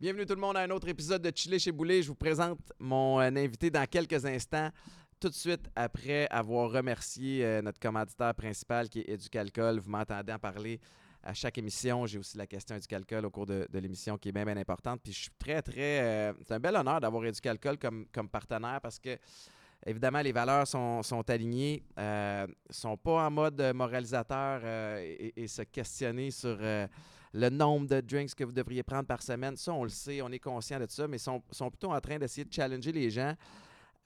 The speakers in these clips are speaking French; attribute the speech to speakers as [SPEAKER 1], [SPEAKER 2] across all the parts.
[SPEAKER 1] Bienvenue tout le monde à un autre épisode de Chili chez Boulet. Je vous présente mon euh, invité dans quelques instants. Tout de suite après avoir remercié euh, notre commanditaire principal qui est Éducalcool. Vous m'entendez en parler à chaque émission. J'ai aussi la question Éducalcool au cours de, l'émission qui est bien, bien importante. Puis je suis très, très. euh, c'est un bel honneur d'avoir Éducalcool comme, comme partenaire parce que. Évidemment, les valeurs sont, sont alignées, euh, sont pas en mode moralisateur euh, et, se questionner sur le nombre de drinks que vous devriez prendre par semaine. Ça, on le sait, on est conscient de ça, mais sont, sont plutôt en train d'essayer de challenger les gens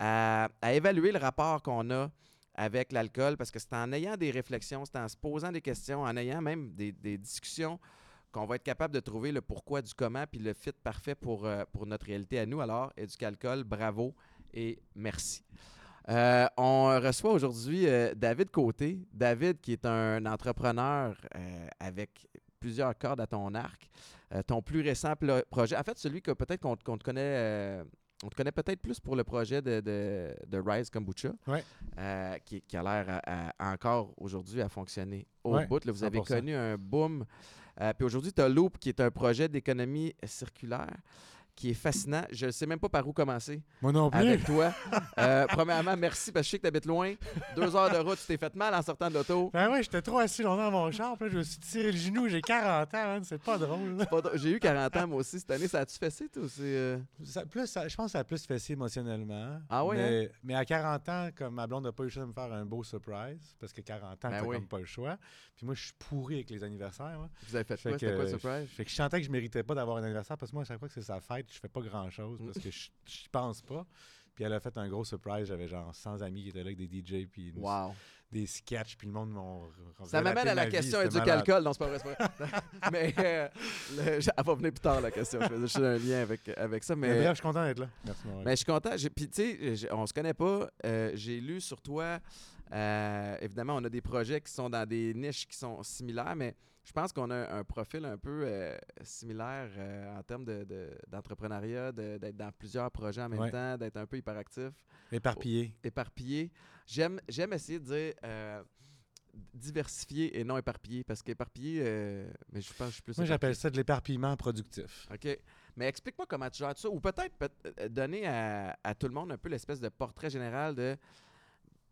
[SPEAKER 1] à évaluer le rapport qu'on a avec l'alcool parce que c'est en ayant des réflexions, c'est en se posant des questions, en ayant même des, discussions qu'on va être capable de trouver le pourquoi du comment puis le fit parfait pour, euh, pour notre réalité à nous. Alors, Éducalcool, bravo et merci. Euh, on reçoit aujourd'hui euh, David Côté. David, qui est un entrepreneur avec plusieurs cordes à ton arc. Ton plus récent projet, en fait, celui que peut-être qu'on te connaît, on te connaît peut-être plus pour le projet de, de, de Rise Kombucha,
[SPEAKER 2] Ouais.
[SPEAKER 1] euh, qui, qui a l'air encore aujourd'hui à fonctionner au
[SPEAKER 2] Ouais,
[SPEAKER 1] bout. Là, vous avez
[SPEAKER 2] 100%.
[SPEAKER 1] connu un boom. Euh, puis aujourd'hui, tu as Loop, qui est un projet d'économie circulaire qui est fascinant. Je ne sais même pas par où commencer
[SPEAKER 2] Moi non plus.
[SPEAKER 1] avec toi. Euh, premièrement, merci parce que je sais que tu habites loin. Deux heures de route, tu t'es fait mal en sortant de l'auto.
[SPEAKER 2] Ben ouais, j'étais trop assis longtemps dans mon char, puis là, je me suis tiré le genou, j'ai 40 ans, man, c'est pas drôle.
[SPEAKER 1] J'ai eu 40 ans, moi aussi, cette année. Ça a-tu fessé, toi? Euh,
[SPEAKER 2] Ça- plus, ça- je pense que ça a plus fessé émotionnellement.
[SPEAKER 1] Ah ouais,
[SPEAKER 2] Mais, mais à 40 ans, comme ma blonde n'a pas eu le choix de me faire un beau surprise, parce que 40 ans,
[SPEAKER 1] Ben
[SPEAKER 2] t'as
[SPEAKER 1] oui.
[SPEAKER 2] comme pas le choix. Puis moi, je suis pourri avec les anniversaires.
[SPEAKER 1] Vous avez fait
[SPEAKER 2] Fait
[SPEAKER 1] quoi? C'était quoi le
[SPEAKER 2] que-
[SPEAKER 1] surprise?
[SPEAKER 2] Fait que je sentais que je méritais pas d'avoir un anniversaire, parce que moi, à chaque fois que c'est sa fête, je fais pas grand-chose, parce que je je pense pas. Puis elle a fait un gros surprise. J'avais genre 100 amis qui étaient là avec des DJ, puis
[SPEAKER 1] Wow.
[SPEAKER 2] des sketchs, puis le monde m'ont.
[SPEAKER 1] Ça m'amène à la question
[SPEAKER 2] du
[SPEAKER 1] éducalcool. Non, c'est pas vrai, c'est pas vrai. mais euh, le- elle va venir plus tard, la question. Je faisais juste un lien avec, avec ça.
[SPEAKER 2] Mais
[SPEAKER 1] Mais,
[SPEAKER 2] bref, je suis content d'être là. Merci, mon
[SPEAKER 1] mais je suis content. Puis, tu sais, on se connaît pas. Euh, J'ai lu sur toi. euh, évidemment, on a des projets qui sont dans des niches qui sont similaires, mais je pense qu'on a un profil un peu euh, similaire euh, en termes de- de- d'entrepreneuriat, de, d'être dans plusieurs projets en même
[SPEAKER 2] Ouais.
[SPEAKER 1] temps, d'être un peu hyperactif.
[SPEAKER 2] Éparpillé.
[SPEAKER 1] éparpillé. J'aime, essayer de dire euh, diversifié et non éparpillé parce qu'éparpillé, euh, mais je pense que je suis plus.
[SPEAKER 2] Moi, j'appelle ça de l'éparpillement productif.
[SPEAKER 1] OK. Mais explique-moi comment tu gères ça. Ou peut-être peut- donner à, à tout le monde un peu l'espèce de portrait général de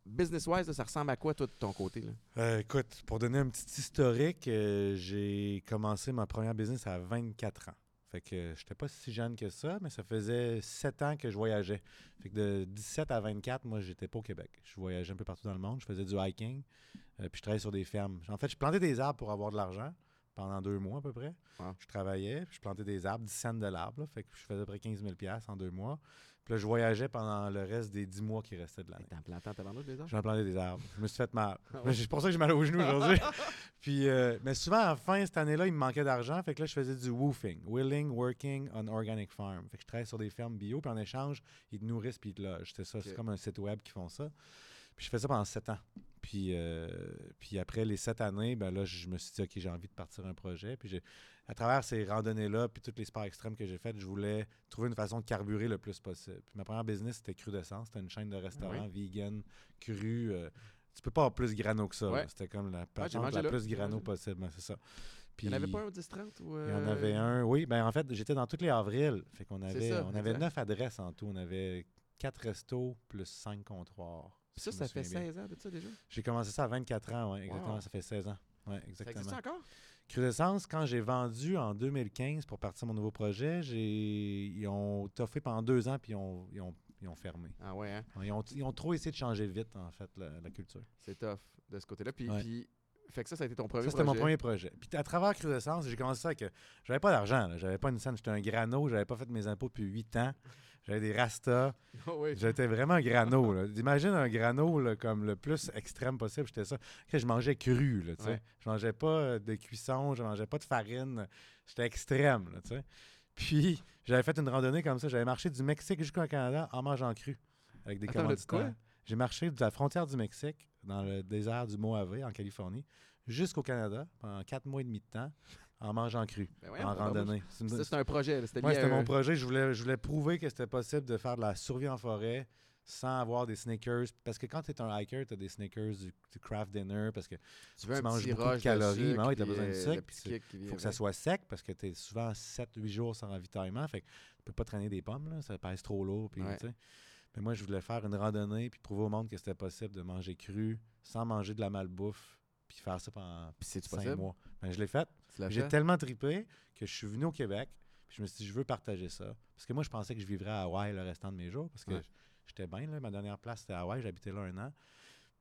[SPEAKER 1] business-wise, ça ressemble à quoi, toi, de ton côté? Là?
[SPEAKER 2] Euh, écoute, pour donner un petit historique, euh, j'ai commencé ma première business à 24 ans. Fait que j'étais pas si jeune que ça, mais ça faisait 7 ans que je voyageais. Fait que de 17 à 24, moi, j'étais pas au Québec. Je voyageais un peu partout dans le monde. Je faisais du hiking, euh, puis je travaillais sur des fermes. En fait, je plantais des arbres pour avoir de l'argent pendant deux mois à peu près. Je travaillais, puis je plantais des arbres, 10 cents de l'arbre. Fait que je faisais à peu près 15 000 en deux mois. Puis là, je voyageais pendant le reste des 10 mois qui restaient de l'année.
[SPEAKER 1] T'es en plantant tabarnouche, les arbres?
[SPEAKER 2] J'en plantais des arbres. Je me suis fait mal.
[SPEAKER 1] Ah
[SPEAKER 2] C'est pour ça que j'ai mal aux genoux aujourd'hui. Puis, euh, mais souvent, à la fin, cette année-là, il me manquait d'argent. Fait que là, je faisais du woofing. Willing, working on organic farm. Fait que je travaillais sur des fermes bio. Puis en échange, ils te nourrissent puis ils te logent. C'est ça. C'est comme un site web qui font ça. Puis je fais ça pendant sept ans. Puis, euh, puis après les sept années, ben là, je me suis dit, OK, j'ai envie de partir un projet. Puis j'ai- à travers ces randonnées-là, puis tous les sports extrêmes que j'ai faites, je voulais trouver une façon de carburer le plus possible. Puis ma première business, c'était Crudescence. C'était une chaîne de restaurants vegan, cru. euh, tu peux pas avoir plus grano que ça.
[SPEAKER 1] Ouais.
[SPEAKER 2] C'était comme la patente
[SPEAKER 1] mangé
[SPEAKER 2] la
[SPEAKER 1] là.
[SPEAKER 2] plus grano possible. ben, c'est ça. Puis,
[SPEAKER 1] Il n'y en avait pas un au 10-30? Ou,
[SPEAKER 2] il y en
[SPEAKER 1] euh,
[SPEAKER 2] avait un, oui. Ben, en fait, j'étais dans toutes les avrils. Fait qu'on avait,
[SPEAKER 1] ça,
[SPEAKER 2] on avait neuf adresses en tout. On avait quatre restos plus cinq comptoirs.
[SPEAKER 1] Puis ça,
[SPEAKER 2] si
[SPEAKER 1] ça fait
[SPEAKER 2] souviens bien.
[SPEAKER 1] 16 ans de ça déjà?
[SPEAKER 2] J'ai commencé ça à 24 ans, oui, exactement.
[SPEAKER 1] Wow.
[SPEAKER 2] Ça fait 16 ans. Ouais,
[SPEAKER 1] Ça existe
[SPEAKER 2] exactement.
[SPEAKER 1] encore?
[SPEAKER 2] Crudescence, quand j'ai vendu en 2015 pour partir mon nouveau projet, ils ont toffé pendant deux ans puis ils ont, ils ont, ils ont fermé.
[SPEAKER 1] Ah ouais, hein?
[SPEAKER 2] Ils ont, ils ont trop essayé de changer vite, en fait, la, la culture.
[SPEAKER 1] C'est tough de ce côté-là. Puis,
[SPEAKER 2] Ouais.
[SPEAKER 1] puis- fait que ça, ça a été ton premier
[SPEAKER 2] Ça, c'était mon
[SPEAKER 1] projet?
[SPEAKER 2] premier projet. Puis à travers Crudescence, j'ai commencé ça avec. J'avais pas d'argent, j'avais pas une scène, j'étais un grano, j'avais pas fait mes impôts depuis huit ans. J'avais des rastas.
[SPEAKER 1] Ah oui.
[SPEAKER 2] J'étais vraiment grano. là. Imagine un grano là, comme le plus extrême possible. J'étais ça. Je mangeais cru. Là.
[SPEAKER 1] Ouais.
[SPEAKER 2] Je mangeais pas euh, de cuisson, je mangeais pas de farine. J'étais extrême. Là. Puis j'avais fait une randonnée comme ça. J'avais marché du Mexique jusqu'au Canada en mangeant cru. Avec des
[SPEAKER 1] Attends,
[SPEAKER 2] commanditaires. J'ai marché de la frontière du Mexique, dans le désert du Mojave, en Californie, jusqu'au Canada pendant quatre mois et demi de temps en mangeant cru,
[SPEAKER 1] Ben
[SPEAKER 2] en
[SPEAKER 1] tabarnouche.
[SPEAKER 2] randonnée.
[SPEAKER 1] C'était un projet. C'était
[SPEAKER 2] Ouais, c'était mon projet. Je voulais, je voulais prouver que c'était possible de faire de la survie en forêt sans avoir des sneakers. Parce que quand tu es un hiker, tu as des sneakers, du, du craft dinner, parce que
[SPEAKER 1] Tu veux
[SPEAKER 2] tu manges beaucoup de calories, mais t'as
[SPEAKER 1] puis,
[SPEAKER 2] besoin de
[SPEAKER 1] euh,
[SPEAKER 2] sucre, il faut que ça soit sec parce que tu es souvent 7-8 jours sans ravitaillement. Fait que tu peux pas traîner des pommes, là, ça pèse trop lourd. Puis,
[SPEAKER 1] Ouais.
[SPEAKER 2] tu sais. Mais moi, je voulais faire une randonnée puis prouver au monde que c'était possible de manger cru sans manger de la malbouffe puis faire ça pendant
[SPEAKER 1] Puis c'est-tu
[SPEAKER 2] 5
[SPEAKER 1] possible?
[SPEAKER 2] mois. Ben, je l'ai fait. J'ai tellement tripé que je suis venu au Québec. Puis je me suis dit, je veux partager ça. Parce que moi, je pensais que je vivrais à Hawaï le restant de mes jours. Parce que
[SPEAKER 1] Ouais.
[SPEAKER 2] j'étais bien. Là, ma dernière place, c'était à Hawaï. J'habitais là un an.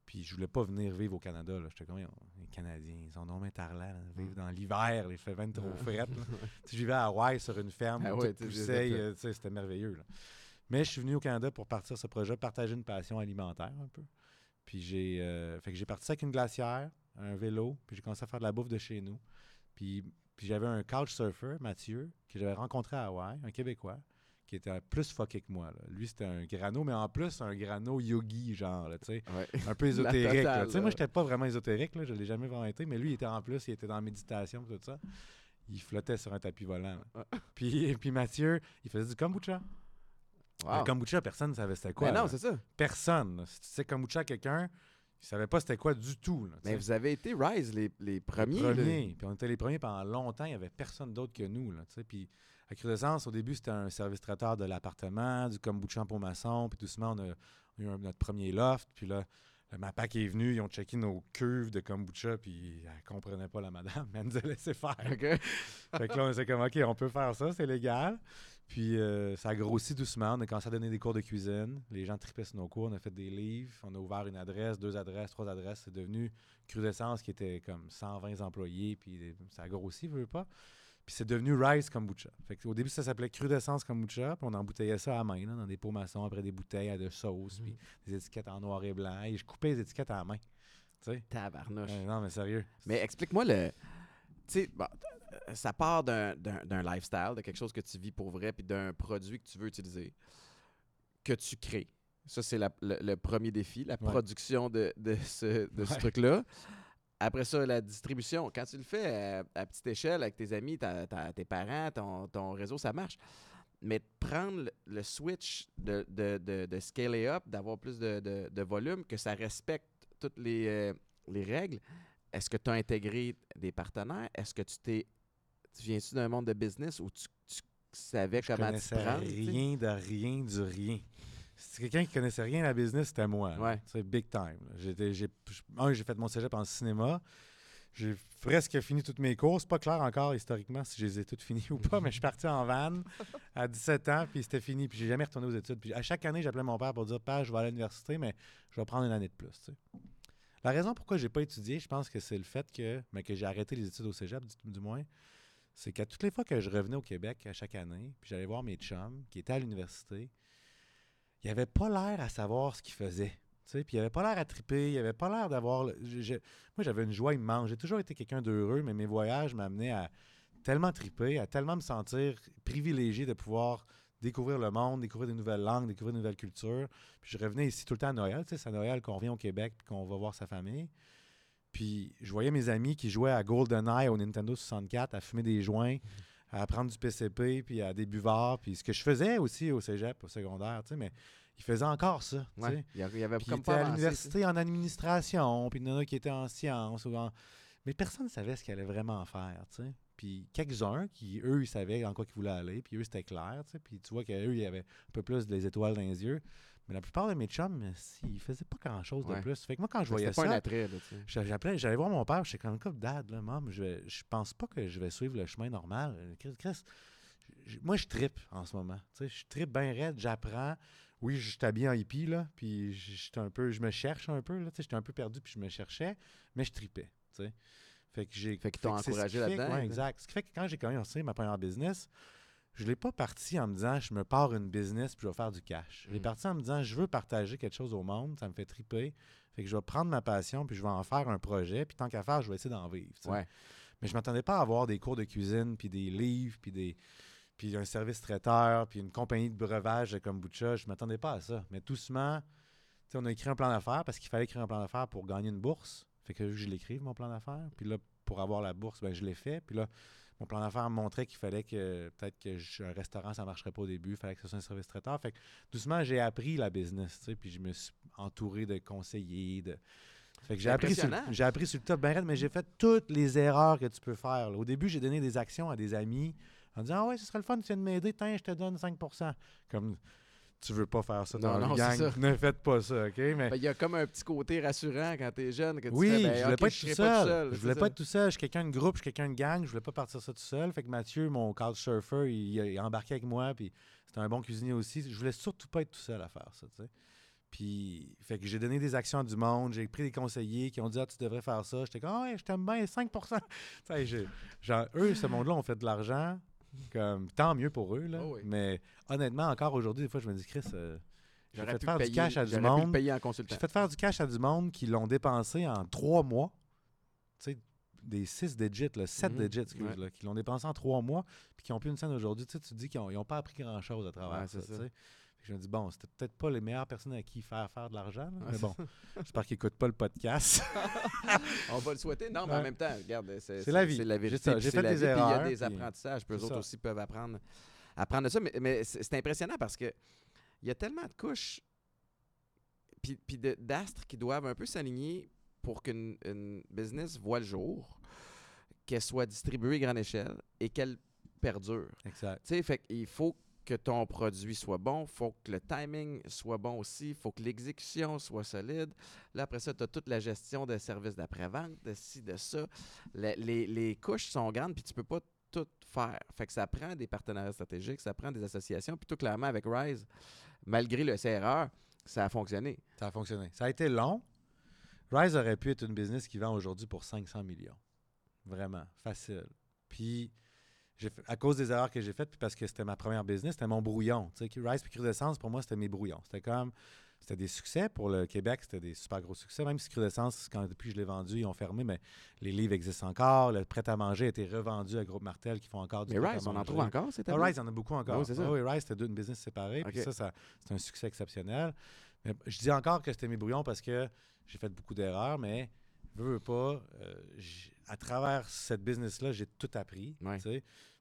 [SPEAKER 2] Puis je voulais pas venir vivre au Canada. là. J'étais comme, les Canadiens, ils sont donc bien tarlants, vivre dans l'hiver. Il fait 20 trop frais. je vivais à Hawaï sur une ferme.
[SPEAKER 1] Ah ouais,
[SPEAKER 2] euh, C'était merveilleux. là. Mais je suis venu au Canada pour partir ce projet, partager une passion alimentaire un peu. Puis j'ai euh, fait que j'ai parti ça avec une glacière, un vélo, puis j'ai commencé à faire de la bouffe de chez nous. Puis, puis j'avais un couchsurfer, Mathieu, que j'avais rencontré à Hawaï, un Québécois, qui était plus fucké que moi. là. Lui, c'était un grano, mais en plus, un grano yogi, genre, là, tu sais.
[SPEAKER 1] Ouais.
[SPEAKER 2] Un peu ésotérique. là.
[SPEAKER 1] totale,
[SPEAKER 2] Tu sais, moi,
[SPEAKER 1] là.
[SPEAKER 2] j'étais pas vraiment ésotérique, là, je l'ai jamais vraiment été, mais lui, il était en plus, il était dans la méditation, tout ça. Il flottait sur un tapis volant. là. Puis, puis Mathieu, il faisait du kombucha.
[SPEAKER 1] Wow.
[SPEAKER 2] Le kombucha, personne ne savait c'était quoi.
[SPEAKER 1] Mais non,
[SPEAKER 2] là.
[SPEAKER 1] c'est ça.
[SPEAKER 2] Personne. là. Si tu sais kombucha à quelqu'un, il savait pas c'était quoi du tout. là,
[SPEAKER 1] Mais vous avez été Rise les, les premiers.
[SPEAKER 2] Les premiers. Puis on était les premiers pendant longtemps. Il n'y avait personne d'autre que nous. Là, puis à Crudescence, au début, c'était un service traiteur de l'appartement, du kombucha pour maçon. Puis doucement, on a, on a eu notre premier loft. Puis là, le MAPAC est venu. Ils ont checké nos cuves de kombucha. Puis elle comprenait pas la madame. Mais elle nous a laissé faire. Fait que là, on s'est comme, OK, on peut faire ça, c'est légal. Puis euh, ça a grossi doucement. On a commencé à donner des cours de cuisine. Les gens tripaient sur nos cours. On a fait des livres. On a ouvert une adresse, deux adresses, trois adresses. C'est devenu Crudescence qui était comme 120 employés. Puis ça a grossi, veux pas. Puis c'est devenu Rice Kombucha. Fait au début, ça s'appelait Crudescence Kombucha. Puis on embouteillait ça à main, là, dans des pots maçons, après des bouteilles à de sauce, puis des étiquettes en noir et blanc. Et je coupais les étiquettes à la main. Tu sais?
[SPEAKER 1] Tabarnouche.
[SPEAKER 2] Euh, non, mais sérieux.
[SPEAKER 1] Mais explique-moi le. Tu sais, bon, euh, ça part d'un- lifestyle, de quelque chose que tu vis pour vrai, puis d'un produit que tu veux utiliser, que tu crées. Ça, c'est le, le premier défi, la
[SPEAKER 2] Ouais.
[SPEAKER 1] production de, de ce, de ce
[SPEAKER 2] Ouais.
[SPEAKER 1] truc-là. Après ça, la distribution. Quand tu le fais à, à petite échelle avec tes amis, ta- ta- tes parents, ton, ton réseau, ça marche. Mais prendre le, le switch de, de, de, de scaler up, d'avoir plus de, de- de volume, que ça respecte toutes les, euh, les règles, est-ce que tu as intégré des partenaires? Est-ce que tu t'es. Tu viens-tu d'un monde de business où tu, tu savais
[SPEAKER 2] Je
[SPEAKER 1] comment tu
[SPEAKER 2] rien de rien du rien. Si quelqu'un qui connaissait rien à la business, c'était moi.
[SPEAKER 1] Ouais.
[SPEAKER 2] C'est big time. J'étais, j'ai, un, j'ai fait mon cégep en cinéma. J'ai presque fini toutes mes cours. C'est pas clair encore historiquement si je les ai toutes finies ou pas, mais je suis parti en van à 17 ans, puis c'était fini. Puis j'ai jamais retourné aux études. Puis à chaque année, j'appelais mon père pour dire Père, je vais aller à l'université, mais je vais prendre une année de plus. La raison pourquoi j'ai pas étudié, je pense que c'est le fait que, mais que j'ai arrêté les études au cégep, du, moins, c'est qu'à toutes les fois que je revenais au Québec à chaque année, puis j'allais voir mes chums qui étaient à l'université, il avait pas l'air à savoir ce qu'ils faisaient. Puis il avait pas l'air à triper, il avait pas l'air d'avoir. le- moi, j'avais une joie immense. J'ai toujours été quelqu'un d'heureux, mais mes voyages m'amenaient à tellement triper, à tellement me sentir privilégié de pouvoir découvrir le monde, découvrir des nouvelles langues, découvrir de nouvelles cultures. Puis je revenais ici tout le temps à Noël. tu sais, C'est à Noël qu'on revient au Québec puis qu'on va voir sa famille. Puis je voyais mes amis qui jouaient à GoldenEye au Nintendo 64, à fumer des joints, à prendre du PCP, puis à des buvards. Puis ce que je faisais aussi au cégep, au secondaire, tu sais, mais ils faisaient encore ça. tu sais.
[SPEAKER 1] Ouais. Il y avait
[SPEAKER 2] Puis il
[SPEAKER 1] comme
[SPEAKER 2] était
[SPEAKER 1] pas
[SPEAKER 2] à l'université en administration, puis il y en a qui étaient en sciences. Ou en... Mais personne ne savait ce qu'il allait vraiment faire, tu sais. Puis quelques-uns qui, eux, ils savaient en quoi ils voulaient aller, puis eux, c'était clair, tu sais. Puis tu vois qu'eux, il y avait un peu plus des étoiles dans les yeux. Mais la plupart de mes chums, ils faisaient pas grand-chose
[SPEAKER 1] Ouais.
[SPEAKER 2] de plus. Fait que moi, quand je voyais
[SPEAKER 1] pas un
[SPEAKER 2] ça,
[SPEAKER 1] attrait, là,
[SPEAKER 2] j'a- j'appelais, j'allais voir mon père, j'étais comme, comme dad, là, maman, je, je pense pas que je vais suivre le chemin normal. Chris, moi, je trippe en ce moment. Tu sais, je trippe bien raide, j'apprends. Oui, je suis habillé en hippie, là, puis j- j'étais un peu, je me cherche un peu, là, tu sais, j'étais un peu perdu, puis je me cherchais, mais je tripais, tu sais. Fait que j'ai...
[SPEAKER 1] Fait
[SPEAKER 2] que
[SPEAKER 1] encouragé
[SPEAKER 2] qui fait que-
[SPEAKER 1] là-dedans,
[SPEAKER 2] ouais, exact. Ce qui fait que quand j'ai commencé ma première business, je l'ai pas parti en me disant, je me pars une business, puis je vais faire du cash. Je l'ai
[SPEAKER 1] Mm.
[SPEAKER 2] parti en me disant, je veux partager quelque chose au monde, ça me fait triper, fait que je vais prendre ma passion, puis je vais en faire un projet, puis tant qu'à faire, je vais essayer d'en vivre.
[SPEAKER 1] Ouais.
[SPEAKER 2] Mais je m'attendais pas à avoir des cours de cuisine, puis des livres, puis des puis un service traiteur, puis une compagnie de breuvage de kombucha. Je m'attendais pas à ça. Mais doucement, on a écrit un plan d'affaires parce qu'il fallait écrire un plan d'affaires pour gagner une bourse. Fait que je l'écrive, mon plan d'affaires. Puis là, pour avoir la bourse, ben, je l'ai fait. Puis là, mon plan d'affaires montrait qu'il fallait que peut-être que je- un restaurant, ça ne marcherait pas au début. Il fallait que ce soit un service traiteur. Fait que doucement, j'ai appris la business. tu sais, Puis je me suis entouré de conseillers. De... Fait que j'ai appris, sur, j'ai appris sur le top, ben mais j'ai fait toutes les erreurs que tu peux faire. là. Au début, j'ai donné des actions à des amis en disant Ah ouais, ce serait le fun, tu viens de m'aider, tiens, je te donne 5% Comme tu veux pas faire ça dans
[SPEAKER 1] non,
[SPEAKER 2] gang,
[SPEAKER 1] ça.
[SPEAKER 2] ne faites pas ça, OK? Mais
[SPEAKER 1] Ben, Il y a comme un petit côté rassurant quand tu es jeune. Que tu
[SPEAKER 2] oui,
[SPEAKER 1] fais,
[SPEAKER 2] je
[SPEAKER 1] ben,
[SPEAKER 2] voulais pas être
[SPEAKER 1] je
[SPEAKER 2] tout seul.
[SPEAKER 1] pas tout seul.
[SPEAKER 2] Je voulais
[SPEAKER 1] ça.
[SPEAKER 2] pas être tout seul. Je suis quelqu'un de groupe, je suis quelqu'un de gang. Je voulais pas partir ça tout seul. Fait que Mathieu, mon couchsurfer, il, il a embarqué avec moi. Puis c'était un bon cuisinier aussi. Je voulais surtout pas être tout seul à faire ça, tu sais. Puis, fait que j'ai donné des actions à du monde. J'ai pris des conseillers qui ont dit Ah, tu devrais faire ça. J'étais comme Ah, ouais, je t'aime bien, 5 Tu sais, j'ai- genre, eux, ce monde-là, ont fait de l'argent. Comme, tant mieux pour eux, là.
[SPEAKER 1] Oh oui.
[SPEAKER 2] Mais honnêtement, encore aujourd'hui, des fois, je me dis, Chris, euh, j'ai fait
[SPEAKER 1] pu
[SPEAKER 2] faire du cash à du monde.
[SPEAKER 1] payer en.
[SPEAKER 2] J'ai fait faire du cash à du monde qui l'ont dépensé en trois mois. Tu sais, des six digits, là, sept
[SPEAKER 1] Mhm.
[SPEAKER 2] digits, excuse,
[SPEAKER 1] Ouais.
[SPEAKER 2] là, qui l'ont dépensé en trois mois, puis qui ont plus une scène aujourd'hui. Tu sais, tu te dis qu'ils n'ont pas appris grand-chose à travers
[SPEAKER 1] Ouais,
[SPEAKER 2] ça. Je me dis, bon, c'était peut-être pas les meilleures personnes à qui faire faire de l'argent, là, mais bon, j'espère qu'ils n'écoutent pas le podcast.
[SPEAKER 1] On va le souhaiter. Non, mais en même temps, regarde, c'est
[SPEAKER 2] C'est la vie.
[SPEAKER 1] C'est la
[SPEAKER 2] J'ai
[SPEAKER 1] vérité.
[SPEAKER 2] ça, j'ai
[SPEAKER 1] c'est
[SPEAKER 2] fait
[SPEAKER 1] la
[SPEAKER 2] des
[SPEAKER 1] vie, puis Il y
[SPEAKER 2] erreurs,
[SPEAKER 1] a des
[SPEAKER 2] puis
[SPEAKER 1] apprentissages. Puis eux autres
[SPEAKER 2] ça.
[SPEAKER 1] aussi peuvent apprendre, apprendre de ça. Mais, mais c'est c'est impressionnant parce que il y a tellement de couches puis, puis de- d'astres qui doivent un peu s'aligner pour qu'une une business voit le jour, qu'elle soit distribuée à grande échelle et qu'elle perdure.
[SPEAKER 2] exact.
[SPEAKER 1] Tu sais, fait qu'il faut que ton produit soit bon, faut que le timing soit bon aussi, faut que l'exécution soit solide. Là, après ça, tu as toute la gestion de services d'après-vente, de ci, de ça. Le- les, les couches sont grandes, puis tu peux pas tout faire. Fait que ça prend des partenariats stratégiques, ça prend des associations. Puis tout clairement, avec Rise, malgré le CRR, ça a fonctionné.
[SPEAKER 2] Ça a fonctionné. Ça a été long. Rise aurait pu être une business qui vend aujourd'hui pour 500 millions. Vraiment, facile. Puis, fait- à cause des erreurs que j'ai faites, puis parce que c'était ma première business, c'était mon brouillon. Tu sais, Rise puis Crudescence, pour moi, c'était mes brouillons. C'était comme, c'était des succès. Pour le Québec, c'était des super gros succès. Même si Crudescence, quand depuis que je l'ai vendu, ils ont fermé, mais les livres existent encore. Le prêt-à-manger a été revendu à Groupe Martel qui font encore du
[SPEAKER 1] Mais Rise, on en trouve encore, c'est
[SPEAKER 2] Ah, Rise, il y en a beaucoup encore.
[SPEAKER 1] Oui, c'est ça.
[SPEAKER 2] Ah oui, Rise, c'était deux une business séparée. Puis
[SPEAKER 1] Ok.
[SPEAKER 2] ça, ça c'est un succès exceptionnel. Mais je dis encore que c'était mes brouillons parce que j'ai fait beaucoup d'erreurs, mais veux, veux pas, euh, à travers cette business-là, j'ai tout appris.
[SPEAKER 1] Ouais.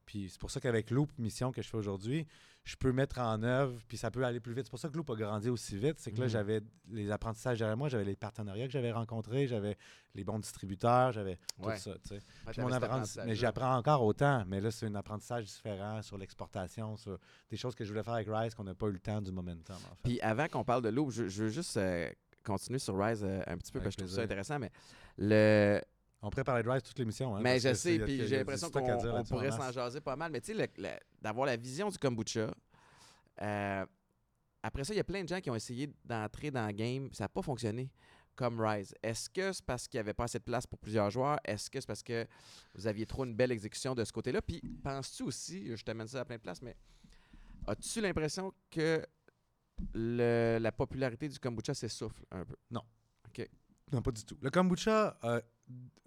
[SPEAKER 2] Puis c'est pour ça qu'avec Loop, mission que je fais aujourd'hui, je peux mettre en œuvre, puis ça peut aller plus vite. C'est pour ça que Loop a grandi aussi vite. C'est que là,
[SPEAKER 1] Mhm.
[SPEAKER 2] j'avais les apprentissages derrière moi, j'avais les partenariats que j'avais rencontrés, j'avais les bons distributeurs, j'avais
[SPEAKER 1] Ouais.
[SPEAKER 2] tout ça.
[SPEAKER 1] Ouais,
[SPEAKER 2] mon apprenti- mais j'apprends encore autant, mais là, c'est un apprentissage différent sur l'exportation, sur des choses que je voulais faire avec Rise qu'on n'a pas eu le temps du momentum. En fait.
[SPEAKER 1] Puis avant qu'on parle de Loop, je, je veux juste euh, continuer sur Rise euh, un petit peu
[SPEAKER 2] Avec
[SPEAKER 1] parce que je trouve ça intéressant. Mais le,
[SPEAKER 2] on pourrait parler de Rise toute l'émission. Hein,
[SPEAKER 1] mais je sais, puis j'ai l'impression qu'on pourrait s'en
[SPEAKER 2] masse.
[SPEAKER 1] jaser pas mal. Mais tu sais, d'avoir la vision du kombucha, euh, après ça, il y a plein de gens qui ont essayé d'entrer dans le game, ça n'a pas fonctionné comme Rise. Est-ce que c'est parce qu'il n'y avait pas assez de place pour plusieurs joueurs? Est-ce que c'est parce que vous aviez trop une belle exécution de ce côté-là? Puis penses-tu aussi, je t'amène ça à plein de places, mais as-tu l'impression que le- la popularité du kombucha s'essouffle un peu?
[SPEAKER 2] Non, pas du tout. Le kombucha a,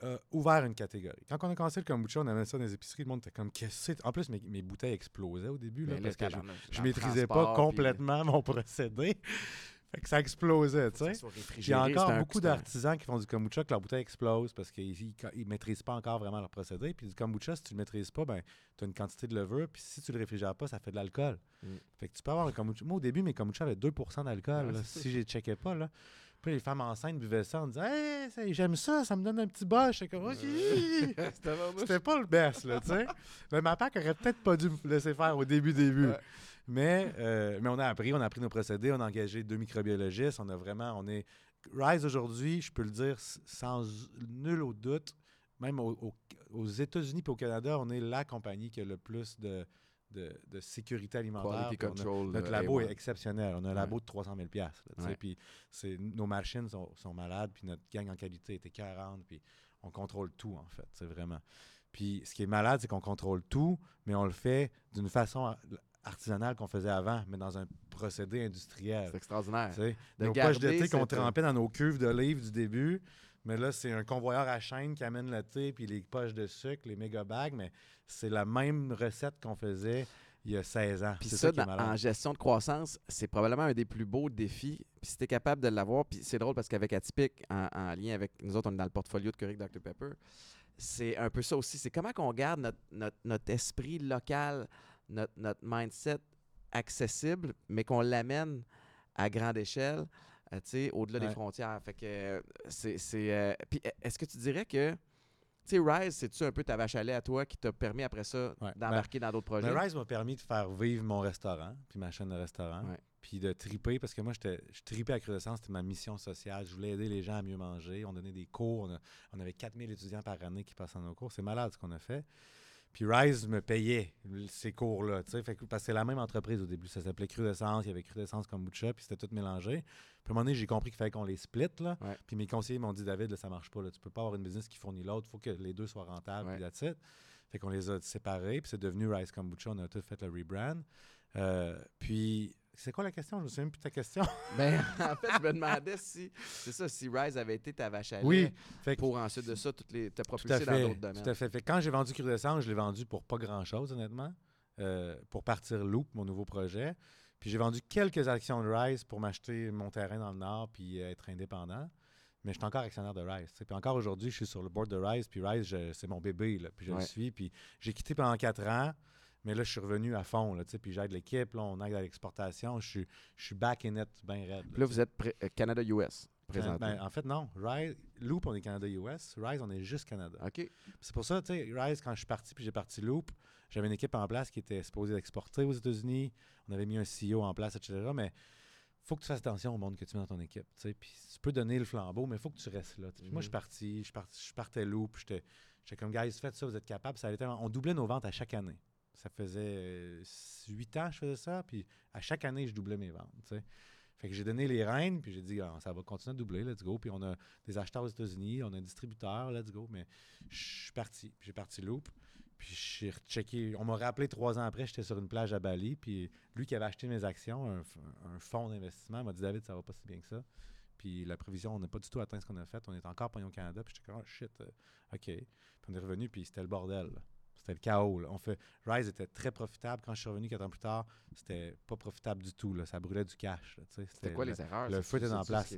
[SPEAKER 2] a ouvert une catégorie. Quand on a commencé le kombucha, on avait ça dans les épiceries, le monde était comme qu'est-ce que c'est? En plus, mes, mes bouteilles explosaient au début là,
[SPEAKER 1] Ben
[SPEAKER 2] parce que je,
[SPEAKER 1] le
[SPEAKER 2] maîtrisais pas
[SPEAKER 1] puis-
[SPEAKER 2] complètement mon procédé. Fait que ça explosait, tu sais. Il y a encore beaucoup d'artisans qui font du kombucha que leur bouteille explose parce qu'ils ne maîtrisent pas encore vraiment leur procédé. Puis du kombucha, si tu le maîtrises pas, ben, tu as une quantité de levure. Puis si tu le réfrigères pas, ça fait de l'alcool.
[SPEAKER 1] Mm.
[SPEAKER 2] Fait que tu peux avoir un kombucha. Moi, au début, mes kombucha avaient 2% d'alcool.
[SPEAKER 1] Ouais,
[SPEAKER 2] si je les checkais pas, là. Puis les femmes enceintes buvaient ça en disant Hey, j'aime ça, ça me donne un petit. J'étais comme!
[SPEAKER 1] C'était
[SPEAKER 2] pas le best, là, tu sais. Mais ma pack aurait peut-être pas dû me laisser faire au début, début.
[SPEAKER 1] Ouais.
[SPEAKER 2] Mais, euh, mais on a appris, on a appris nos procédés, on a engagé deux microbiologistes, on a vraiment, on est... Rise aujourd'hui, je peux le dire sans nul au doute, même au- au- aux États-Unis et au Canada, on est la compagnie qui a le plus de, de, de sécurité alimentaire. A- notre
[SPEAKER 1] euh,
[SPEAKER 2] labo
[SPEAKER 1] A1.
[SPEAKER 2] est exceptionnel. On a un
[SPEAKER 1] Ouais.
[SPEAKER 2] labo de 300 000 là,
[SPEAKER 1] Ouais.
[SPEAKER 2] Puis c'est- nos machines sont, sont malades, puis notre gang en qualité était 40, puis on contrôle tout, en fait, c'est vraiment. Puis ce qui est malade, c'est qu'on contrôle tout, mais on le fait d'une façon ar- artisanale qu'on faisait avant, mais dans un procédé industriel.
[SPEAKER 1] C'est extraordinaire.
[SPEAKER 2] tu sais.
[SPEAKER 1] de
[SPEAKER 2] Nos poches de thé qu'on
[SPEAKER 1] cette-
[SPEAKER 2] trempait dans nos cuves d'olive du début, mais là, c'est un convoyeur à chaîne qui amène le thé, puis les poches de sucre, les méga bags, mais c'est la même recette qu'on faisait il y a 16 ans.
[SPEAKER 1] Puis ça,
[SPEAKER 2] ça, qui est
[SPEAKER 1] dans-
[SPEAKER 2] malade.
[SPEAKER 1] en gestion de croissance, c'est probablement un des plus beaux défis. Puis si tu es capable de l'avoir, puis c'est drôle parce qu'avec Atypique, en, en lien avec nous autres, on est dans le portfolio de Curic Dr Pepper, c'est un peu ça aussi. C'est comment qu'on garde notre, notre, notre esprit local, notre, notre mindset accessible, mais qu'on l'amène à grande échelle, euh, tu sais, au-delà des frontières. Fait que euh, c'est... c'est, euh, puis e- est-ce que tu dirais que... Tu sais, Rise, c'est-tu un peu ta vache à lait à toi qui t'a permis après ça
[SPEAKER 2] Ouais.
[SPEAKER 1] d'embarquer dans d'autres projets?
[SPEAKER 2] Mais Rise m'a permis de faire vivre mon restaurant, puis ma chaîne de restaurant,
[SPEAKER 1] Ouais.
[SPEAKER 2] puis de triper, parce que moi, j'étais, je tripais à Crudescence, c'était ma mission sociale. Je voulais aider les gens à mieux manger. On donnait des cours. On, a- on avait 4000 étudiants par année qui passaient dans nos cours. C'est malade ce qu'on a fait. Puis Rise me payait ces cours-là, tu sais, parce que c'est la même entreprise au début. Ça s'appelait Crudescence, il y avait Crudescence Kombucha, puis c'était tout mélangé. Puis à un moment donné, j'ai compris qu'il fallait qu'on les split, là.
[SPEAKER 1] Ouais.
[SPEAKER 2] Puis mes conseillers m'ont dit, David, là, ça marche pas, là. Tu peux pas avoir une business qui fournit l'autre. Il faut que les deux soient rentables, puis that's it. Fait qu'on les a séparés, puis c'est devenu Rice Kombucha. On a tout fait le rebrand. Euh, puis, c'est quoi la question? Je me souviens plus de ta question.
[SPEAKER 1] Ben, en fait, je me demandais si, c'est ça, si Rise avait été ta vache à lait
[SPEAKER 2] oui. Fait que,
[SPEAKER 1] pour ensuite de ça, toutes les, te
[SPEAKER 2] tout à
[SPEAKER 1] propulser dans d'autres domaines.
[SPEAKER 2] Tout à fait. Fait quand j'ai vendu Crudescence, je l'ai vendu pour pas grand-chose, honnêtement, euh, pour partir Loop, mon nouveau projet. Puis j'ai vendu quelques actions de Rise pour m'acheter mon terrain dans le Nord puis euh, être indépendant. Mais je suis encore actionnaire de Rise. Puis encore aujourd'hui, je suis sur le board de Rise. Puis Rise, c'est mon bébé. Là, puis je
[SPEAKER 1] Ouais.
[SPEAKER 2] le suis. Puis j'ai quitté pendant quatre ans. Mais là, je suis revenu à fond. Là, puis j'aide l'équipe. Là, on aide à l'exportation. Je suis, je suis back in it bien raide.
[SPEAKER 1] Puis là, vous êtes euh, Canada-US, présentement.
[SPEAKER 2] Ben, en fait, non. Rise, Loop, on est Canada-US. Rise, on est juste Canada.
[SPEAKER 1] OK.
[SPEAKER 2] C'est pour ça, tu sais, Rise, quand je suis parti puis j'ai parti Loop, j'avais une équipe en place qui était supposée d'exporter aux États-Unis. On avait mis un CEO en place, etc. Mais faut que tu fasses attention au monde que tu mets dans ton équipe. Puis tu peux donner le flambeau, mais il faut que tu restes là. Moi, je suis parti, je, partais Loop, j'étais j'étais comme, guys, faites ça, vous êtes capables. Ça allait tellement- On doublait nos ventes à chaque année. Ça faisait 8 ans que je faisais ça, puis à chaque année, je doublais mes ventes. Fait que j'ai donné les rênes, puis j'ai dit, Ah, ça va continuer à doubler, let's go. Puis on a des acheteurs aux États-Unis, on a un distributeur, let's go. Mais je suis parti. Puis J'ai parti Loop. Puis j'ai rechecké. On m'a rappelé trois ans après, j'étais sur une plage à Bali. Puis lui qui avait acheté mes actions, un, fonds d'investissement, m'a dit David, ça va pas si bien que ça. Puis la prévision, on n'a pas du tout atteint ce qu'on a fait. On est encore pognon au Canada. Puis j'étais comme, oh shit, euh, OK. Puis on est revenu, puis c'était le bordel. C'était le chaos. là. On fait... Rise était très profitable. Quand je suis revenu quatre ans plus tard, c'était pas profitable du tout. Là. Ça brûlait du cash. tu.
[SPEAKER 1] C'était quoi
[SPEAKER 2] le-
[SPEAKER 1] les erreurs?
[SPEAKER 2] le feu était en place.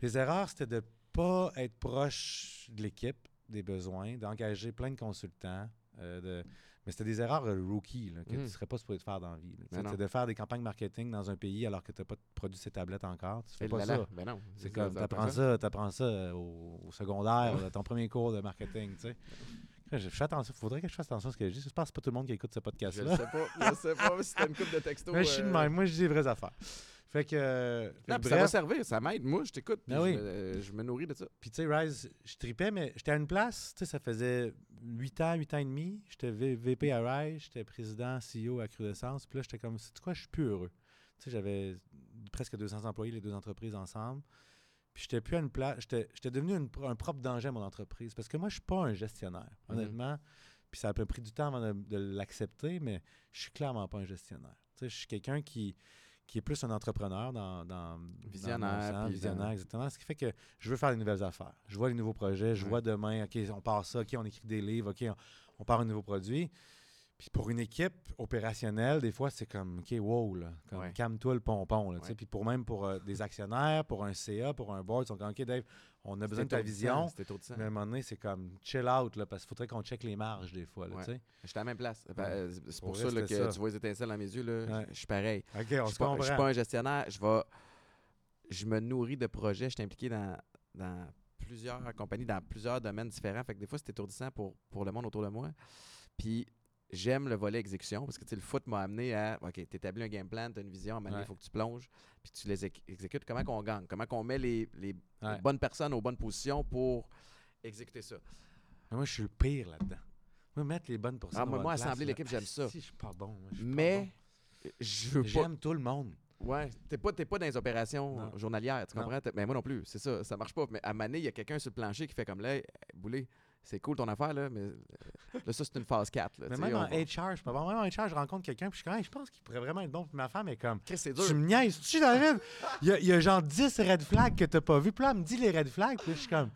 [SPEAKER 2] les erreurs, c'était de pas être proche de l'équipe, des besoins, d'engager plein de consultants. euh, de... Mais c'était des erreurs rookie là, que tu ne serais pas supposé faire dans la vie. Tu
[SPEAKER 1] non.
[SPEAKER 2] C'est de faire des campagnes marketing dans un pays alors que tu n'as pas produit ces tablettes encore. Tu fais
[SPEAKER 1] Et
[SPEAKER 2] pas ça.
[SPEAKER 1] ben non.
[SPEAKER 2] C'est
[SPEAKER 1] Ça,
[SPEAKER 2] comme, euh, au, au secondaire, ton premier cours de marketing, tu. Je je fais attention, faudrait que je fasse attention à ce que je dis. Je pense que c'est pas tout le monde qui écoute ce
[SPEAKER 1] Je
[SPEAKER 2] podcast-là.
[SPEAKER 1] sais pas. Je sais pas si t'as une coupe de texto.
[SPEAKER 2] Mais je suis de
[SPEAKER 1] euh,
[SPEAKER 2] même. Moi, je dis les vraies affaires. Fait que. euh, fait
[SPEAKER 1] Non, ça va servir, ça m'aide. Moi, je t'écoute.
[SPEAKER 2] Ah
[SPEAKER 1] je,
[SPEAKER 2] oui.
[SPEAKER 1] me- euh, je me nourris de ça.
[SPEAKER 2] Puis, tu sais, Rise, je tripais, mais j'étais à une place, tu sais, ça faisait 8 ans, 8 ans et demi. J'étais VP à Rise, j'étais président, CEO à Crudescence. Puis là, j'étais comme, c'est quoi, je suis plus heureux? Tu sais, j'avais presque 200 employés, les deux entreprises ensemble. Puis, j'étais plus à une place, j'étais devenu une un propre danger à mon entreprise. Parce que moi, je suis pas un gestionnaire,
[SPEAKER 1] Mhm.
[SPEAKER 2] honnêtement. Puis, ça a un peu pris du temps avant de, de l'accepter, mais je suis clairement pas un gestionnaire. Tu sais, je suis quelqu'un qui qui est plus un entrepreneur dans, dans dans
[SPEAKER 1] Visionnaire,
[SPEAKER 2] sens,
[SPEAKER 1] puis
[SPEAKER 2] visionnaire,
[SPEAKER 1] dans-
[SPEAKER 2] exactement. Ce qui fait que je veux faire des nouvelles affaires. Je vois les nouveaux projets, je
[SPEAKER 1] Ouais.
[SPEAKER 2] vois demain, OK, on part ça, OK, on écrit des livres, OK, on, on part un nouveau produit. Puis pour une équipe opérationnelle, des fois, c'est comme, OK, wow, là, comme
[SPEAKER 1] Ouais.
[SPEAKER 2] calme-toi le pompon. Là.
[SPEAKER 1] Ouais.
[SPEAKER 2] Puis pour même pour euh, des actionnaires, pour un CA, pour un board, ils sont comme, OK, Dave, on a besoin de ta vision.
[SPEAKER 1] Étourdissant.
[SPEAKER 2] Mais à un moment donné, c'est comme chill out, là, parce qu'il faudrait qu'on check les marges des fois. Là,
[SPEAKER 1] Ouais.
[SPEAKER 2] sais.
[SPEAKER 1] J'étais à la même place. Ben, euh, c'est pour
[SPEAKER 2] Pour
[SPEAKER 1] ça, là, que
[SPEAKER 2] ça.
[SPEAKER 1] tu vois les étincelles dans mes yeux. Là. Je suis pareil.
[SPEAKER 2] OK, on
[SPEAKER 1] Je
[SPEAKER 2] se
[SPEAKER 1] suis pas, je suis pas un gestionnaire. Je vais, je me nourris de projets. Je suis impliqué dans, dans plusieurs compagnies, dans plusieurs domaines différents. Fait que des fois, c'est étourdissant pour, pour le monde autour de moi. Puis j'aime le volet exécution parce que le foot m'a amené à OK, tu établis un game plan, tu as une vision, il
[SPEAKER 2] Ouais.
[SPEAKER 1] faut que tu plonges, puis tu les ex- exécutes. Comment qu'on gagne? Comment qu'on met les, les
[SPEAKER 2] Ouais.
[SPEAKER 1] bonnes personnes aux bonnes positions pour exécuter ça?
[SPEAKER 2] Mais moi, je suis le pire là-dedans. Moi, mettre les bonnes personnes.
[SPEAKER 1] Ah, moi, assembler l'équipe, j'aime ça.
[SPEAKER 2] Si, je suis pas bon. moi, je suis pas
[SPEAKER 1] Mais je veux
[SPEAKER 2] bon.
[SPEAKER 1] pas.
[SPEAKER 2] J'aime tout le monde.
[SPEAKER 1] Ouais, t'es pas, pas dans les opérations
[SPEAKER 2] Non.
[SPEAKER 1] journalières, tu comprends? Mais moi non plus, c'est ça, ça marche pas. Mais à Mané, il y a quelqu'un sur le plancher qui fait comme là, Boulé, c'est cool ton affaire, là, mais euh, là, ça, c'est une phase 4. Là,
[SPEAKER 2] Mais
[SPEAKER 1] tu
[SPEAKER 2] même en
[SPEAKER 1] va-
[SPEAKER 2] HR, je bon. Même en HR, je rencontre quelqu'un, puis je suis comme, Hey, je pense qu'il pourrait vraiment être bon. Puis ma femme est comme,
[SPEAKER 1] Chris, c'est
[SPEAKER 2] tu
[SPEAKER 1] dur.
[SPEAKER 2] me niaises, tu David? Il y, a, il y a genre 10 red flags que t'as pas vu. Puis là, elle me dit les red flags, puis je suis comme,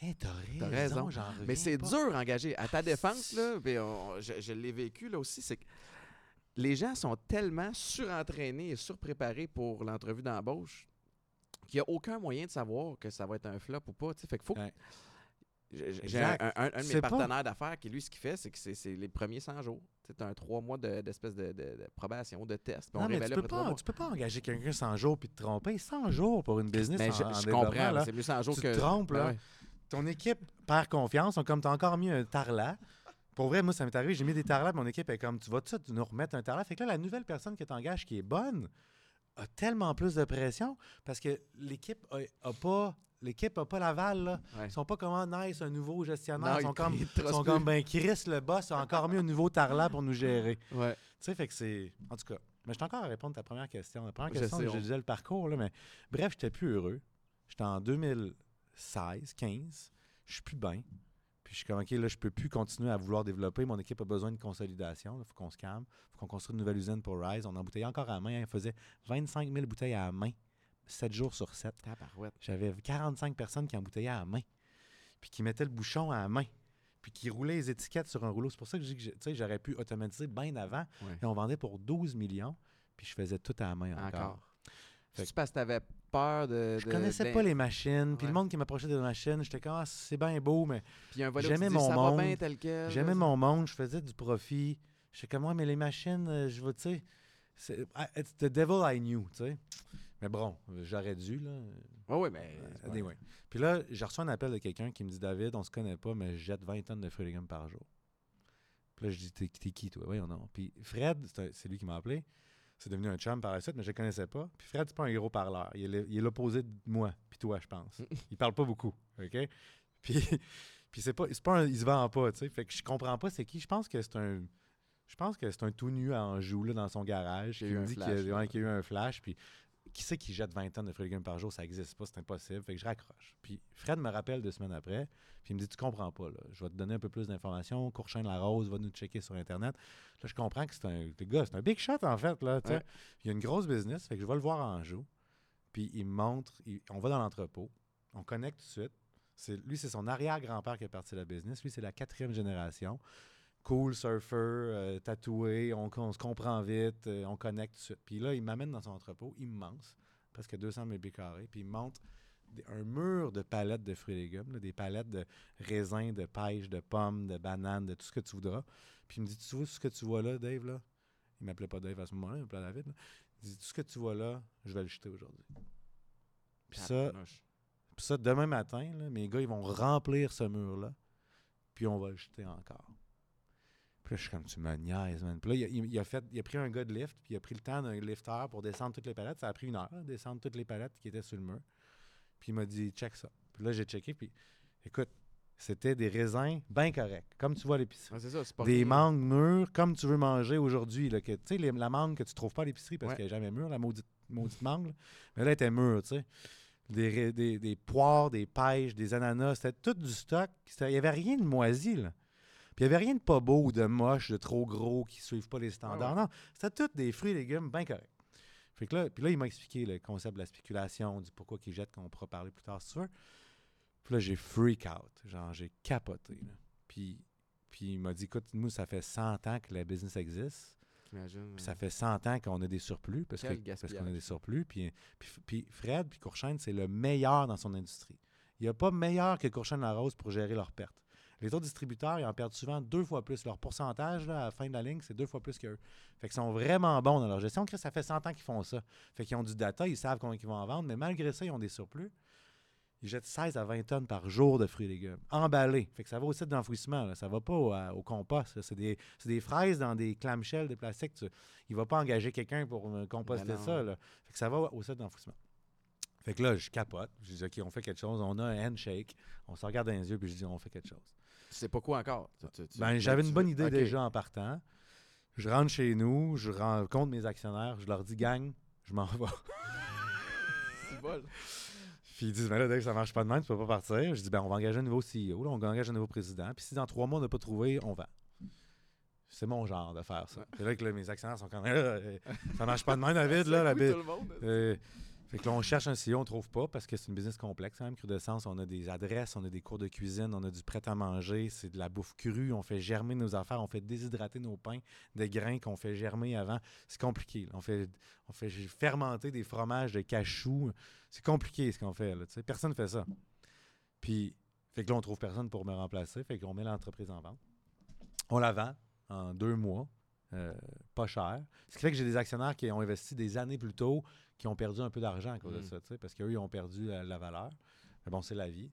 [SPEAKER 2] hey, t'as raison,
[SPEAKER 1] T'as raison. Mais c'est dur engagé. À ta défense, là, puis on- je, je l'ai vécu là aussi, c'est que les gens sont tellement surentraînés et surpréparés pour l'entrevue d'embauche qu'il n'y a aucun moyen de savoir que ça va être un flop ou pas. tu sais. Fait qu'il faut que-
[SPEAKER 2] Ouais.
[SPEAKER 1] J'ai j'ai un,
[SPEAKER 2] Tu
[SPEAKER 1] de mes partenaires d'affaires qui, lui, ce qu'il fait, c'est que c'est les premiers 100 jours. C'est un trois mois de- d'espèce de, de, de probation, de test. On
[SPEAKER 2] Non, mais tu peux, pas, tu peux pas engager quelqu'un 100 jours puis te tromper. 100 jours pour une business
[SPEAKER 1] Mais
[SPEAKER 2] en,
[SPEAKER 1] je, comprends, c'est mieux 100 jours
[SPEAKER 2] Tu
[SPEAKER 1] que.
[SPEAKER 2] te trompes,
[SPEAKER 1] Ben
[SPEAKER 2] là.
[SPEAKER 1] ouais.
[SPEAKER 2] Ton équipe perd confiance. On comme t'as encore mis un tarlat. Pour vrai, moi, ça m'est arrivé, j'ai mis des tarlats, mon équipe est comme, tu vas tout de suite nous remettre un tarlat? Fait que là, la nouvelle personne que tu engages qui est bonne a tellement plus de pression parce que l'équipe a, a pas... L'équipe a pas l'aval, là.
[SPEAKER 1] Ouais.
[SPEAKER 2] Ils sont pas comme, nice, un nouveau gestionnaire.
[SPEAKER 1] Non,
[SPEAKER 2] ils sont comme,
[SPEAKER 1] il
[SPEAKER 2] ils sont comme, ben, Chris, le boss, a encore mis un nouveau tarlat pour nous gérer.
[SPEAKER 1] Ouais.
[SPEAKER 2] Tu sais, fait que c'est. En tout cas, mais je suis encore à répondre à ta première question. La première
[SPEAKER 1] Je
[SPEAKER 2] question,
[SPEAKER 1] sais,
[SPEAKER 2] je
[SPEAKER 1] on-
[SPEAKER 2] disais le parcours, là, mais bref, j'étais plus heureux. J'étais en 2016, 15. Je suis plus bien. Puis je suis comme, OK, là, je peux plus continuer à vouloir développer. Mon équipe a besoin de consolidation. Il faut qu'on se calme. Il faut qu'on construise une nouvelle usine pour Rise. On embouteillait encore à la main. hein. On faisait 25 000 bouteilles à la main, 7 jours sur 7.
[SPEAKER 1] Tabarouette.
[SPEAKER 2] J'avais 45 personnes qui emboutteillaient à la main, puis qui mettaient le bouchon à la main, puis qui roulaient les étiquettes sur un rouleau. C'est pour ça que je dis que j'aurais pu automatiser bien avant. Et on vendait pour 12 millions, puis je faisais tout à la main encore.
[SPEAKER 1] C'est parce que peur de.
[SPEAKER 2] Je connaissais
[SPEAKER 1] d'in-
[SPEAKER 2] pas les machines, puis
[SPEAKER 1] Ouais.
[SPEAKER 2] le monde qui m'approchait des machines, j'étais comme, ah, c'est bien beau, mais
[SPEAKER 1] Puis un volet
[SPEAKER 2] J'aimais mon monde.
[SPEAKER 1] bien tel quel.
[SPEAKER 2] j'aimais mon monde, je faisais du profit. J'étais comme, ouais, mais les machines, euh, je veux, tu sais, c'est- it's the devil I knew, tu sais. Mais bon, j'aurais dû, là.
[SPEAKER 1] Ouais, ouais, mais.
[SPEAKER 2] Anyway. Puis là, j'ai reçu un appel de quelqu'un qui me dit David, on se connaît pas, mais je jette 20 tonnes de fruits et légumes par jour. Puis là, je dis T'es t'es qui, toi? Oui, non. Puis Fred, c'est un- c'est lui qui m'a appelé. C'est devenu un chum par la suite, mais je le connaissais pas. Puis Fred, c'est pas un gros parleur. Il est l'opposé de moi, puis toi, je pense. il parle pas beaucoup. OK? Puis, puis c'est pas, pas un- il se vend pas, tu sais. Fait que je comprends pas c'est qui. Je pense que c'est un. Je pense que c'est un tout nu à Anjou, là, dans son garage,
[SPEAKER 1] Qui
[SPEAKER 2] me dit y ouais, qu'il y a eu un flash. Puis qui sait qui jette 20 tonnes de fruits et légumes par jour? Ça n'existe pas, c'est impossible. Fait que je raccroche. Puis Fred me rappelle deux semaines après, puis il me dit Tu comprends pas, là. Je vais te donner un peu plus d'informations. Courchain de la Rose va nous checker sur Internet. Là, je comprends que c'est un. Le gars, c'est un big shot, en fait, là.
[SPEAKER 1] Ouais.
[SPEAKER 2] Il y a une grosse business, fait que je vais le voir en joue. Puis il me montre, il- on va dans l'entrepôt, on connecte tout de suite. C'est, lui, c'est son arrière-grand-père qui a parti la business. Lui, c'est la quatrième génération. Cool surfer, euh, tatoué, on, on se comprend vite, euh, on connecte tout de suite. Puis là, il m'amène dans son entrepôt immense, presque 200 000 pieds carrés, puis il des- un mur de palettes de fruits et légumes, là, des palettes de raisins, de pêche, de pommes, de bananes, de tout ce que tu voudras. Puis il me dit, tu vois ce que tu vois là, Dave, là? Il m'appelait pas Dave à ce moment-là, il m'appelait David. là. Il dit, tout ce que tu vois là, je vais le jeter aujourd'hui. Puis ça, puis ça, demain matin, là, mes gars, ils vont remplir ce mur-là, puis on va le jeter encore. Puis là, je suis comme, tu me niaises, man. Puis là, il a, il- il a fait, il a pris un gars de lift, puis il a pris le temps d'un lifter pour descendre toutes les palettes. Ça a pris une heure, descendre toutes les palettes qui étaient sur le mur. Puis il m'a dit, check ça. Puis là, j'ai checké, puis écoute, c'était des raisins bien corrects, comme tu vois à l'épicerie.
[SPEAKER 1] C'est ça, c'est pas
[SPEAKER 2] Des mangues mûres comme tu veux manger aujourd'hui. Tu sais, la mangue que tu trouves pas à l'épicerie parce
[SPEAKER 1] Ouais.
[SPEAKER 2] qu'elle n'est jamais mûre, la maudite, maudite mangue. là. Mais là, elle était mûre, tu sais. Des, des, des poires, des pêches, des ananas, c'était tout du stock. Il n'y avait rien de moisi, là. Puis il n'y avait rien de pas beau ou de moche, de trop gros, qui ne suivent pas les standards.
[SPEAKER 1] ouais.
[SPEAKER 2] Non, c'était tous des fruits et légumes bien corrects. Fait que là, puis là, il m'a expliqué le concept de la spéculation, du pourquoi qu'ils jettent, qu'on pourra parler plus tard si tu veux. Puis là, j'ai freak out. Genre, j'ai capoté. là. Puis, puis il m'a dit, écoute, nous, ça fait 100 ans que la business existe.
[SPEAKER 1] T'imagines,
[SPEAKER 2] Puis ça fait 100 ans qu'on a des surplus parce que-
[SPEAKER 1] Quel
[SPEAKER 2] parce qu'on a des surplus. Puis, puis, puis Fred puis Courchaine, c'est le meilleur dans son industrie. Il n'y a pas meilleur que Courchaine La Rose pour gérer leurs pertes. Les autres distributeurs, ils en perdent souvent deux fois plus. Leur pourcentage là, à la fin de la ligne, c'est deux fois plus qu'eux. Fait qu'ils sont vraiment bons dans leur gestion. Chris, ça fait 100 ans qu'ils font ça. Fait qu'ils ont du data, ils savent combien ils vont en vendre, mais malgré ça, ils ont des surplus. Ils jettent 16 à 20 tonnes par jour de fruits et légumes. Emballés. Fait que ça va au site d'enfouissement. Ça va pas au, à- au compost. C'est des, des fraises dans des clamshells de plastique. Tu- il va pas engager quelqu'un pour composter
[SPEAKER 1] Ben
[SPEAKER 2] ça. là. Fait que ça va au site d'enfouissement. Fait que là, je capote. Je dis, OK, on fait quelque chose. On a un handshake. On se regarde dans les yeux, puis je dis, on fait quelque chose.
[SPEAKER 1] Tu sais pas quoi encore? Tu- tu- tu-
[SPEAKER 2] Ben, j'avais une bonne idée déjà en partant. Je rentre chez nous, je rencontre mes actionnaires, je leur dis, gang, je m'en vais.
[SPEAKER 1] C'est bol.
[SPEAKER 2] Puis ils disent, mais là, Dave, ça marche pas de même, tu peux pas partir. Je dis, ben, on va engager un nouveau CEO, là, on engage un nouveau président. Puis si dans trois mois, on n'a pas trouvé, on vend. C'est mon genre de faire ça. C'est là que là, mes actionnaires sont comme, Euh, ça marche pas de même, David, là, la
[SPEAKER 1] Oui,
[SPEAKER 2] Fait que là, on cherche un CEO, on trouve pas parce que c'est une business complexe quand même, Crudescence. On a des adresses, on a des cours de cuisine, on a du prêt à manger, c'est de la bouffe crue, on fait germer nos affaires, on fait déshydrater nos pains de grains qu'on fait germer avant. C'est compliqué. On fait, on fait fermenter des fromages de cachou. C'est compliqué ce qu'on fait. Personne ne fait ça. Puis, fait que là, on trouve personne pour me remplacer. Fait qu'on met l'entreprise en vente. On la vend en deux mois. euh, pas cher. Ce qui fait que j'ai des actionnaires qui ont investi des années plus tôt, qui ont perdu un peu d'argent à cause de
[SPEAKER 1] Mm.
[SPEAKER 2] ça, tu sais, parce qu'eux, ils ont perdu la, la valeur. Mais bon, c'est la vie.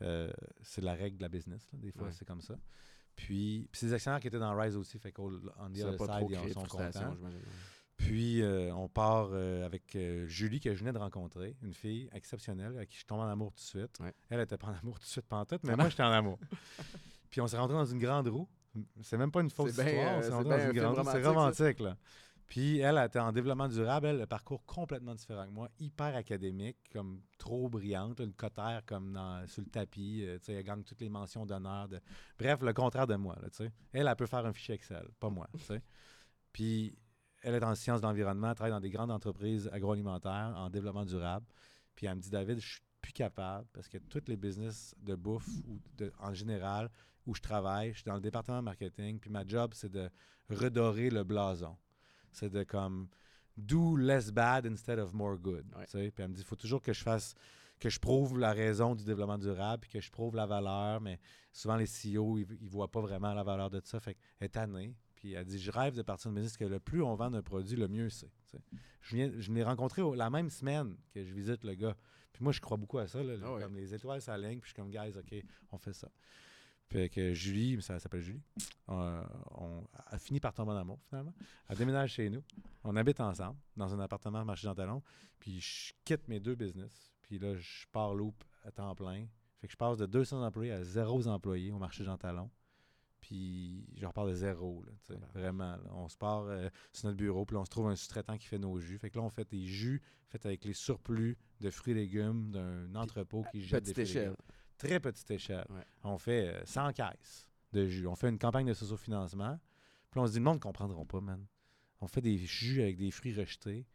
[SPEAKER 2] Euh, c'est la règle de la business. là. Des fois,
[SPEAKER 1] Ouais.
[SPEAKER 2] c'est comme ça. Puis, puis des actionnaires qui étaient dans Rise aussi, fait qu'au on the other
[SPEAKER 1] pas
[SPEAKER 2] side, ils
[SPEAKER 1] de
[SPEAKER 2] sont contents. Puis, euh, on part euh, avec euh, Julie, que je venais de rencontrer, une fille exceptionnelle, avec qui je tombe en amour tout de suite.
[SPEAKER 1] Ouais.
[SPEAKER 2] Elle était pas en amour tout de suite pantoute, mais
[SPEAKER 1] Ah
[SPEAKER 2] moi, j'étais en amour. Puis, on s'est rentré dans une grande roue. C'est même pas une fausse histoire, on s'est
[SPEAKER 1] c'est
[SPEAKER 2] rentré
[SPEAKER 1] bien
[SPEAKER 2] dans
[SPEAKER 1] un
[SPEAKER 2] une grande roue. C'est
[SPEAKER 1] romantique,
[SPEAKER 2] là. Puis, elle, elle était en développement durable. Elle, le parcours complètement différent que moi, hyper académique, comme trop brillante, une cotère comme dans, sur le tapis. euh, elle gagne toutes les mentions d'honneur. Bref, le contraire de moi, sais. Elle, elle peut faire un fichier Excel, pas moi. Puis, elle est en sciences de l'environnement, elle travaille dans des grandes entreprises agroalimentaires en développement durable. Puis elle me dit, David, je suis plus capable parce que tous les business de bouffe ou de- en général où je travaille, je suis dans le département marketing, puis ma job, c'est de redorer le blason. C'est de comme do less bad instead of more good.
[SPEAKER 1] Ouais.
[SPEAKER 2] Puis elle me dit, il faut toujours que je fasse, que je prouve la raison du développement durable, puis que je prouve la valeur, mais souvent les CEO, ils, ils voient pas vraiment la valeur de ça. Fait qu'elle est tannée. Puis elle dit, je rêve de partir de business que le plus on vend d'un produit, le mieux c'est. Je, viens, je l'ai rencontré au- la même semaine que je visite le gars. Puis moi, je crois beaucoup à ça. là,
[SPEAKER 1] Ah ouais.
[SPEAKER 2] Comme les étoiles s'alignent, puis je suis comme, guys, OK, on fait ça. Fait que Julie, ça s'appelle Julie, euh, on a fini par tomber en amour finalement. Elle déménage chez nous. On habite ensemble dans un appartement à marché Jean Talon. Puis je quitte mes deux business. Puis là, je pars loop à temps plein. Fait que je passe de 200 employés à zéro employés au marché Jean Talon. Puis je repars de zéro, là,
[SPEAKER 1] Ah
[SPEAKER 2] vraiment. là. On se part euh, sur notre bureau, puis là, on se trouve un sous-traitant qui fait nos jus. Fait que là, on fait des jus faits avec les surplus de fruits et légumes d'un entrepôt qui jette des
[SPEAKER 1] Petite
[SPEAKER 2] fruits et légumes. Très petite échelle.
[SPEAKER 1] Ouais.
[SPEAKER 2] On fait euh, 100 caisses de jus. On fait une campagne de socio-financement. Puis on se dit, le monde ne comprendront pas, man. On fait des jus avec des fruits rejetés. Tu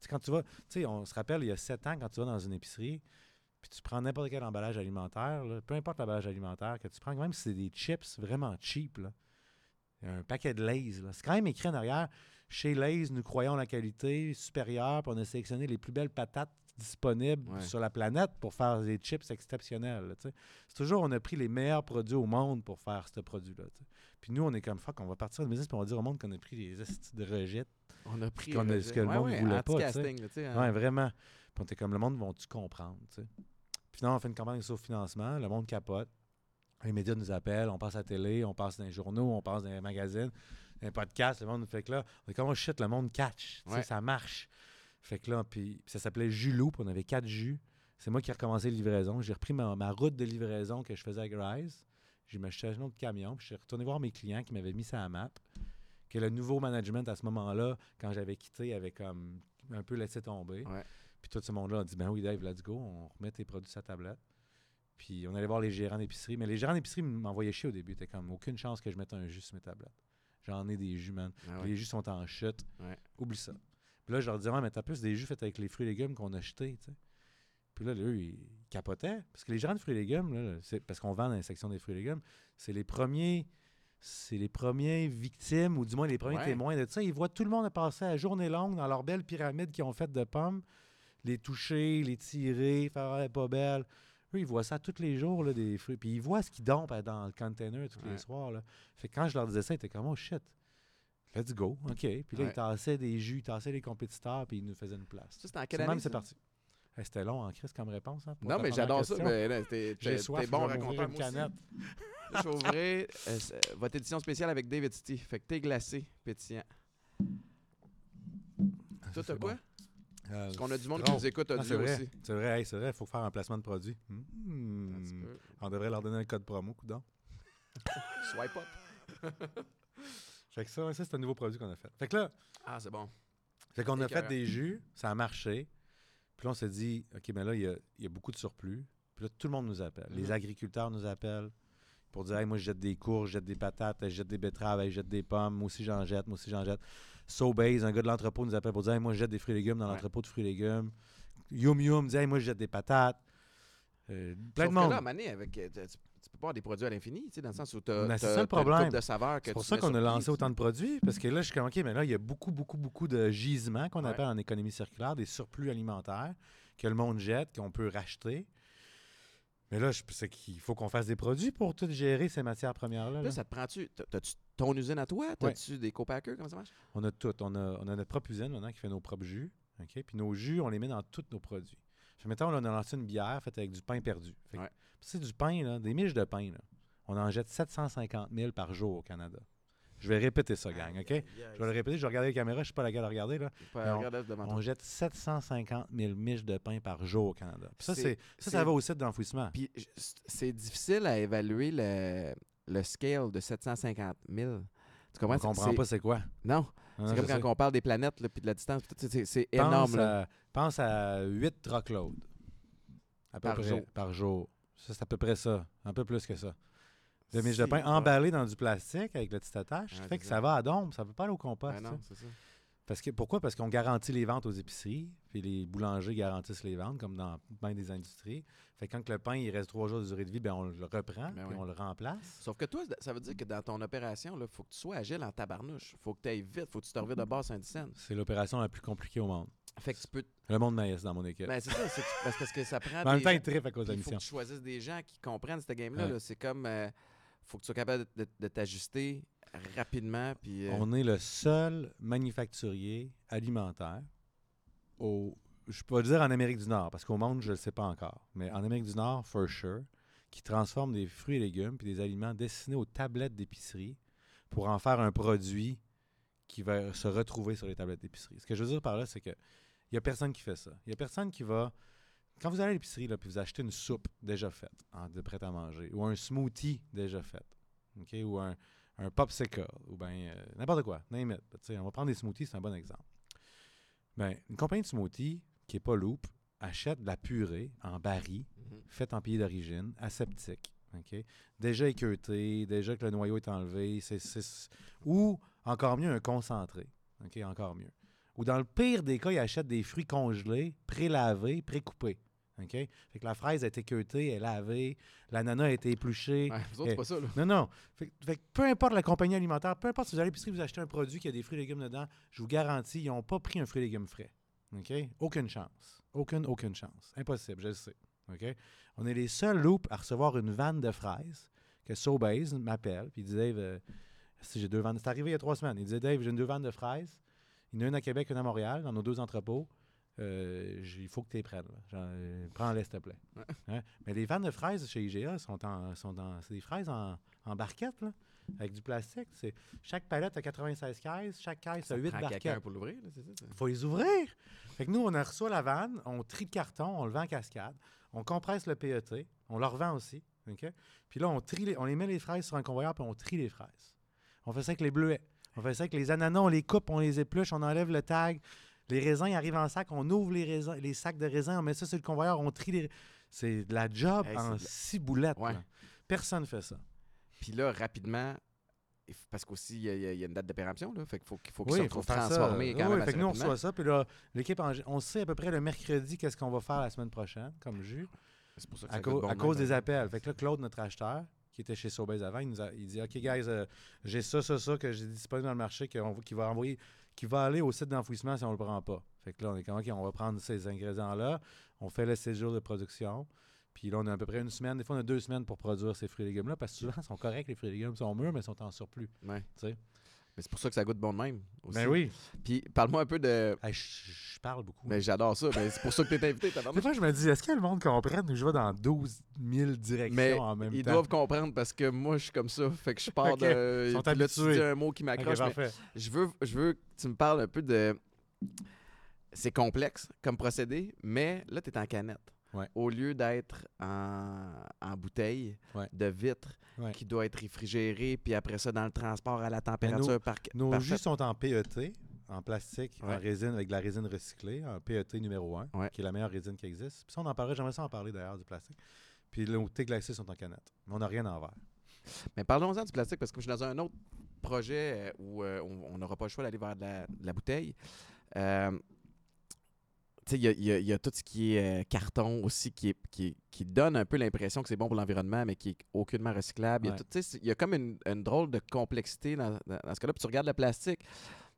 [SPEAKER 2] sais, quand tu vas, tu sais, on se rappelle, il y a 7 ans, quand tu vas dans une épicerie, puis tu prends n'importe quel emballage alimentaire, là, peu importe l'emballage alimentaire que tu prends, même si c'est des chips vraiment cheap, là, un paquet de Lay's, là, c'est quand même écrit en arrière, chez Lay's, nous croyons la qualité supérieure, puis on a sélectionné les plus belles patates disponibles
[SPEAKER 1] Ouais.
[SPEAKER 2] sur la planète pour faire des chips exceptionnels. C'est toujours, on a pris les meilleurs produits au monde pour faire ce produit-là. Puis nous, on est comme fuck, on va partir de business, puis on va dire au monde qu'on a pris des estis de rejet.
[SPEAKER 1] On a pris
[SPEAKER 2] qu'on a-
[SPEAKER 1] euh,
[SPEAKER 2] ce que le
[SPEAKER 1] ouais,
[SPEAKER 2] monde
[SPEAKER 1] ouais,
[SPEAKER 2] voulait pas,
[SPEAKER 1] hein.
[SPEAKER 2] Ouais, vraiment. Puis on était comme, le monde vont-tu comprendre. Puis finalement, on fait une campagne sur financement, le monde capote. Les médias nous appellent, on passe à la télé, on passe dans les journaux, on passe dans les magazines, dans les podcasts, le monde nous fait que là, on est comme, oh shit, le monde catch,
[SPEAKER 1] Ouais.
[SPEAKER 2] ça marche. Fait que là, puis ça s'appelait Julou, puis on avait quatre jus. C'est moi qui ai recommencé les livraisons. J'ai repris ma, ma route de livraison que je faisais avec Rise. J'ai m'acheté un autre camion, puis je suis retourné voir mes clients qui m'avaient mis ça à la map. Que le nouveau management à ce moment-là, quand j'avais quitté, avait comme un peu laissé tomber.
[SPEAKER 1] Ouais.
[SPEAKER 2] Puis tout ce monde-là a dit Ben oui, Dave, let's go, on remet tes produits sur la tablette. Puis on allait voir les gérants d'épicerie. Mais les gérants d'épicerie m'envoyaient chier au début. C'était comme aucune chance que je mette un jus sur mes tablettes. J'en ai des jus, man.
[SPEAKER 1] Ah ouais.
[SPEAKER 2] Les jus sont en chute.
[SPEAKER 1] Ouais.
[SPEAKER 2] Oublie ça. Puis là, je leur disais, ouais, mais t'as plus des jus faits avec les fruits et légumes qu'on a tu sais. Puis là, eux, ils capotaient. Parce que les gérants de fruits et légumes, là, c'est parce qu'on vend dans la section des fruits et légumes, c'est les premiers. C'est les premiers victimes, ou du moins les premiers
[SPEAKER 1] Ouais.
[SPEAKER 2] témoins de ça. Ils voient tout le monde passer à journée longue dans leur belle pyramide qu'ils ont faite de pommes, les toucher, les tirer, faire Ah, elle est pas belle. Eux, ils voient ça tous les jours, là, des fruits. Puis ils voient ce qu'ils dompent dans le container tous
[SPEAKER 1] Ouais.
[SPEAKER 2] les soirs. Là. Fait que quand je leur disais ça, ils étaient comme, oh shit, let's go. OK. Puis là,
[SPEAKER 1] Ouais.
[SPEAKER 2] ils tassaient des jus, ils tassaient les compétiteurs, puis ils nous faisaient une place.
[SPEAKER 1] Ça, c'était en quelle
[SPEAKER 2] même, c'est parti. Hey, C'était long en crise comme réponse. Hein,
[SPEAKER 1] Non, mais j'adore ça. t'es t'es- t'es bon raconteur. moi aussi.
[SPEAKER 2] canette.
[SPEAKER 1] Je vais ouvrir euh, euh, votre édition spéciale avec David City. Fait que thé glacé, pétillant.
[SPEAKER 2] Ça,
[SPEAKER 1] Toi, t'as quoi?
[SPEAKER 2] bon. Euh,
[SPEAKER 1] Parce qu'on a du monde qui nous écoute
[SPEAKER 2] Ah, c'est vrai.
[SPEAKER 1] aussi.
[SPEAKER 2] C'est vrai, hey, c'est vrai, il faut faire un placement de produit. Hmm. On devrait leur donner un code promo, coudon.
[SPEAKER 1] Swipe up.
[SPEAKER 2] Fait que ça, ça c'est un nouveau produit qu'on a fait. Fait que là,
[SPEAKER 1] Ah, c'est bon.
[SPEAKER 2] Fait qu'on a fait des jus, ça a marché. Puis là, on s'est dit, OK, mais là, il y a, il y a beaucoup de surplus. Puis là, tout le monde nous appelle. Les
[SPEAKER 1] Mhm.
[SPEAKER 2] agriculteurs nous appellent pour dire, hey, moi, je jette des courges, je jette des patates, je jette des betteraves, je jette des pommes, moi aussi, j'en jette, moi aussi, j'en jette. Sobeys, un gars de l'entrepôt nous appelle pour dire, hey, moi, je jette des fruits et légumes dans
[SPEAKER 1] Ouais.
[SPEAKER 2] l'entrepôt de fruits et légumes. Yum Yum dit Hey, moi, je jette des patates. Euh, plein
[SPEAKER 1] Sauf
[SPEAKER 2] de monde.
[SPEAKER 1] que là, à avec, euh, tu, tu peux pas avoir des produits à l'infini, tu sais, dans le sens où tu as,
[SPEAKER 2] ça le problème.
[SPEAKER 1] de saveurs que
[SPEAKER 2] C'est pour ça qu'on a lancé autant de produits, parce que là, je suis comme, OK, mais là, il y a beaucoup, beaucoup, beaucoup de gisements qu'on
[SPEAKER 1] Ouais.
[SPEAKER 2] appelle en économie circulaire, des surplus alimentaires que le monde jette, qu'on peut racheter. Mais là, c'est qu'il faut qu'on fasse des produits pour tout gérer ces matières premières-là.
[SPEAKER 1] Là,
[SPEAKER 2] là.
[SPEAKER 1] ça te prend-tu. t'as- T'as-tu ton usine à toi? T'as-tu des co-packers? Comment ça marche?
[SPEAKER 2] On a tout. On a, on a notre propre usine maintenant qui fait nos propres jus. OK? Puis nos jus, on les met dans tous nos produits. Fait, mettons, là, on a lancé une bière faite avec du pain perdu.
[SPEAKER 1] Ouais.
[SPEAKER 2] C'est du pain, là, des miches de pain. Là. On en jette 750 000 par jour au Canada. Je vais répéter ça, gang, OK? Je vais le répéter, je vais regarder la caméra, je ne suis pas laquelle à regarder. Là. On- jette 750 000 miches de pain par jour au Canada. Puis ça,
[SPEAKER 1] C'est-
[SPEAKER 2] ça, ça va au site d'enfouissement.
[SPEAKER 1] Puis c'est difficile à évaluer le, le scale de 750 000. Tu comprends?
[SPEAKER 2] On comprend
[SPEAKER 1] C'est-
[SPEAKER 2] pas c'est quoi.
[SPEAKER 1] Non, c'est
[SPEAKER 2] je
[SPEAKER 1] comme
[SPEAKER 2] sais.
[SPEAKER 1] quand on parle des planètes là, puis de la distance. C'est c'est énorme. là.
[SPEAKER 2] Pense à 8 truckloads. À peu
[SPEAKER 1] Par
[SPEAKER 2] près,
[SPEAKER 1] jour.
[SPEAKER 2] Par jour. Ça, c'est à peu près ça. Un peu plus que ça. De miches de pain
[SPEAKER 1] ouais.
[SPEAKER 2] emballées dans du plastique avec le petit attache.
[SPEAKER 1] Ouais,
[SPEAKER 2] fait
[SPEAKER 1] c'est
[SPEAKER 2] que
[SPEAKER 1] ça.
[SPEAKER 2] ça va à dombe. Ça ne peut pas aller au compost.
[SPEAKER 1] Ben non, c'est ça.
[SPEAKER 2] Parce que, pourquoi? Parce qu'on garantit les ventes aux épiceries, puis les boulangers garantissent les ventes, comme dans bien des industries. Fait que quand le pain il reste trois jours de durée de vie, ben on le reprend,
[SPEAKER 1] Ben
[SPEAKER 2] puis
[SPEAKER 1] oui.
[SPEAKER 2] on le remplace.
[SPEAKER 1] Sauf que toi, ça veut dire que dans ton opération, il faut que tu sois agile en tabarnouche. faut que tu ailles vite. faut que tu te revides de base Saint-Dicenne.
[SPEAKER 2] C'est l'opération la plus compliquée au monde.
[SPEAKER 1] Fait que tu peux.
[SPEAKER 2] Le monde maïs dans mon équipe.
[SPEAKER 1] Ben, c'est ça. c'est que- parce, parce que ça prend.
[SPEAKER 2] En même temps, il tripe à cause de la
[SPEAKER 1] Il faut que tu choisisses des gens qui comprennent ce game-là.
[SPEAKER 2] Ouais.
[SPEAKER 1] là. C'est comme. euh, faut que tu sois capable de, de- de t'ajuster rapidement. Euh,
[SPEAKER 2] On est le seul manufacturier alimentaire au. Je peux dire en Amérique du Nord, parce qu'au monde, je ne le sais pas encore. Mais en Amérique du Nord, for sure, qui transforme des fruits et légumes puis des aliments destinés aux tablettes d'épicerie pour en faire un produit qui va se retrouver sur les tablettes d'épicerie. Ce que je veux dire par là, c'est que il n'y a personne qui fait ça. Il n'y a personne qui va. Quand vous allez à l'épicerie, puis vous achetez une soupe déjà faite, en- de prête à manger, ou un smoothie déjà fait, ou un, un popsicle, ou bien n'importe quoi, name it. On va prendre des smoothies, c'est un bon exemple. Ben, une compagnie de smoothies, qui n'est pas Loop, achète de la purée en baril,
[SPEAKER 1] mhm.
[SPEAKER 2] faite en pays d'origine, aseptique. Déjà équeuté, déjà que le noyau est enlevé. ou, encore mieux, un concentré. OK? Encore mieux. Ou dans le pire des cas, ils achètent des fruits congelés, pré-lavés, pré-coupés. OK? Fait que la fraise a été queutée, elle est lavée, l'ananas a été épluché.
[SPEAKER 1] Ouais, vous autres, c'est pas ça. Là.
[SPEAKER 2] Non, non. Fait, que- fait que peu importe la compagnie alimentaire, peu importe si vous allez à l'épicerie, vous achetez un produit qui a des fruits et légumes dedans, je vous garantis, ils n'ont pas pris un fruit et légumes frais. OK? Aucune chance. Aucune, aucune chance. Impossible, je le sais. OK? On est les seuls loops à recevoir une vanne de fraises que Sobeys m'appelle, puis il dit Dave, euh, si j'ai deux vannes. C'est arrivé il y a trois semaines. Il disait Dave, j'ai une deux vannes de fraises. Il y en a une à Québec, une à Montréal, dans nos deux entrepôts. Euh, il faut que tu les prennes. Prends-les, s'il te plaît.
[SPEAKER 1] Ouais.
[SPEAKER 2] Hein? Mais les vannes de fraises chez IGA sont en, sont dans, c'est des fraises en, en barquette, là, avec du plastique. C'est, chaque palette a 96 caisses, chaque caisse a
[SPEAKER 1] Ça
[SPEAKER 2] 8
[SPEAKER 1] prend quelqu'un
[SPEAKER 2] barquettes.
[SPEAKER 1] pour l'ouvrir. c'est ça.
[SPEAKER 2] Il faut les ouvrir. Fait que nous, on a reçu la vanne, on trie le carton, on le vend en cascade, on compresse le PET, on le revend aussi. Puis là, on, trie les, on les met les fraises sur un convoyeur, puis on trie les fraises. On fait ça avec les bleuets. On fait ça avec les ananas, on les coupe, on les épluche, on enlève le tag. Les raisins ils arrivent en sac, on ouvre les, raisins, les sacs de raisins, on met ça sur le convoyeur, on trie les. C'est de la job
[SPEAKER 1] Hey,
[SPEAKER 2] en boulettes.
[SPEAKER 1] Ouais.
[SPEAKER 2] Personne ne fait ça.
[SPEAKER 1] Puis là, rapidement, parce qu'aussi, il y, a- y une date de péremption. Là, fait qu'il faut, qu'il faut qu'il
[SPEAKER 2] Oui,
[SPEAKER 1] se
[SPEAKER 2] il faut
[SPEAKER 1] retrouve
[SPEAKER 2] faire ça.
[SPEAKER 1] transformé quand
[SPEAKER 2] Oui,
[SPEAKER 1] même
[SPEAKER 2] fait que nous, on reçoit ça. Puis là, l'équipe, en- on sait à peu près le mercredi qu'est-ce qu'on va faire la semaine prochaine comme jus.
[SPEAKER 1] C'est pour ça que
[SPEAKER 2] À,
[SPEAKER 1] ça bon
[SPEAKER 2] à cause des appels. Fait que là, Claude, notre acheteur, qui était chez Sobeys avant, il, nous a- il dit OK, guys, euh, j'ai ça, ça, ça que j'ai disponible dans le marché, qu'on qui va envoyer, qui va aller au site d'enfouissement si on le prend pas. Fait que là, on est comme OK, on va prendre ces ingrédients-là, on fait le séjour de production. Puis là, on a à peu près une semaine, des fois, on a deux semaines pour produire ces fruits et légumes-là, parce que souvent, ils sont corrects, les fruits et légumes sont mûrs, mais ils sont en surplus.
[SPEAKER 1] Ouais. Mais c'est pour ça que ça goûte bon de même. Aussi.
[SPEAKER 2] Ben oui.
[SPEAKER 1] Puis parle-moi un peu de.
[SPEAKER 2] Hey, je je parle beaucoup.
[SPEAKER 1] Mais j'adore ça. Ben, c'est pour ça que tu es invité.
[SPEAKER 2] Des fois, je me dis, est-ce que le monde comprenne ou je vais dans 12 000 directions
[SPEAKER 1] Mais
[SPEAKER 2] en même
[SPEAKER 1] Ils
[SPEAKER 2] temps?
[SPEAKER 1] doivent comprendre parce que moi, je suis comme ça. Fait que je pars de.
[SPEAKER 2] Ils sont
[SPEAKER 1] là, tu dis un mot qui m'accroche. mais je, veux, je veux que tu me parles un peu de. C'est complexe comme procédé, mais là, tu es en canette.
[SPEAKER 2] Ouais.
[SPEAKER 1] Au lieu d'être en, en bouteille
[SPEAKER 2] Ouais.
[SPEAKER 1] de vitre
[SPEAKER 2] Ouais.
[SPEAKER 1] qui doit être réfrigérée, puis après ça, dans le transport à la température par,
[SPEAKER 2] Nos jus sont en PET, en plastique, en résine, avec de la résine recyclée, en PET numéro 1,
[SPEAKER 1] Ouais.
[SPEAKER 2] qui est la meilleure résine qui existe. Puis ça, on en parlerait, j'aimerais ça en parler d'ailleurs du plastique. Puis nos thés glacés sont en canette. Mais on n'a rien en verre.
[SPEAKER 1] Mais parlons-en du plastique parce que je suis dans un autre projet euh, où euh, on n'aura pas le choix d'aller vers de la, de la bouteille. Euh, il y a, y a- il y a tout ce qui est euh, carton aussi qui, est, qui, est- qui donne un peu l'impression que c'est bon pour l'environnement, mais qui est aucunement recyclable. Il y a
[SPEAKER 2] Ouais.
[SPEAKER 1] c'est- y comme une, une drôle de complexité dans, dans- dans ce cas-là. Puis tu regardes le plastique,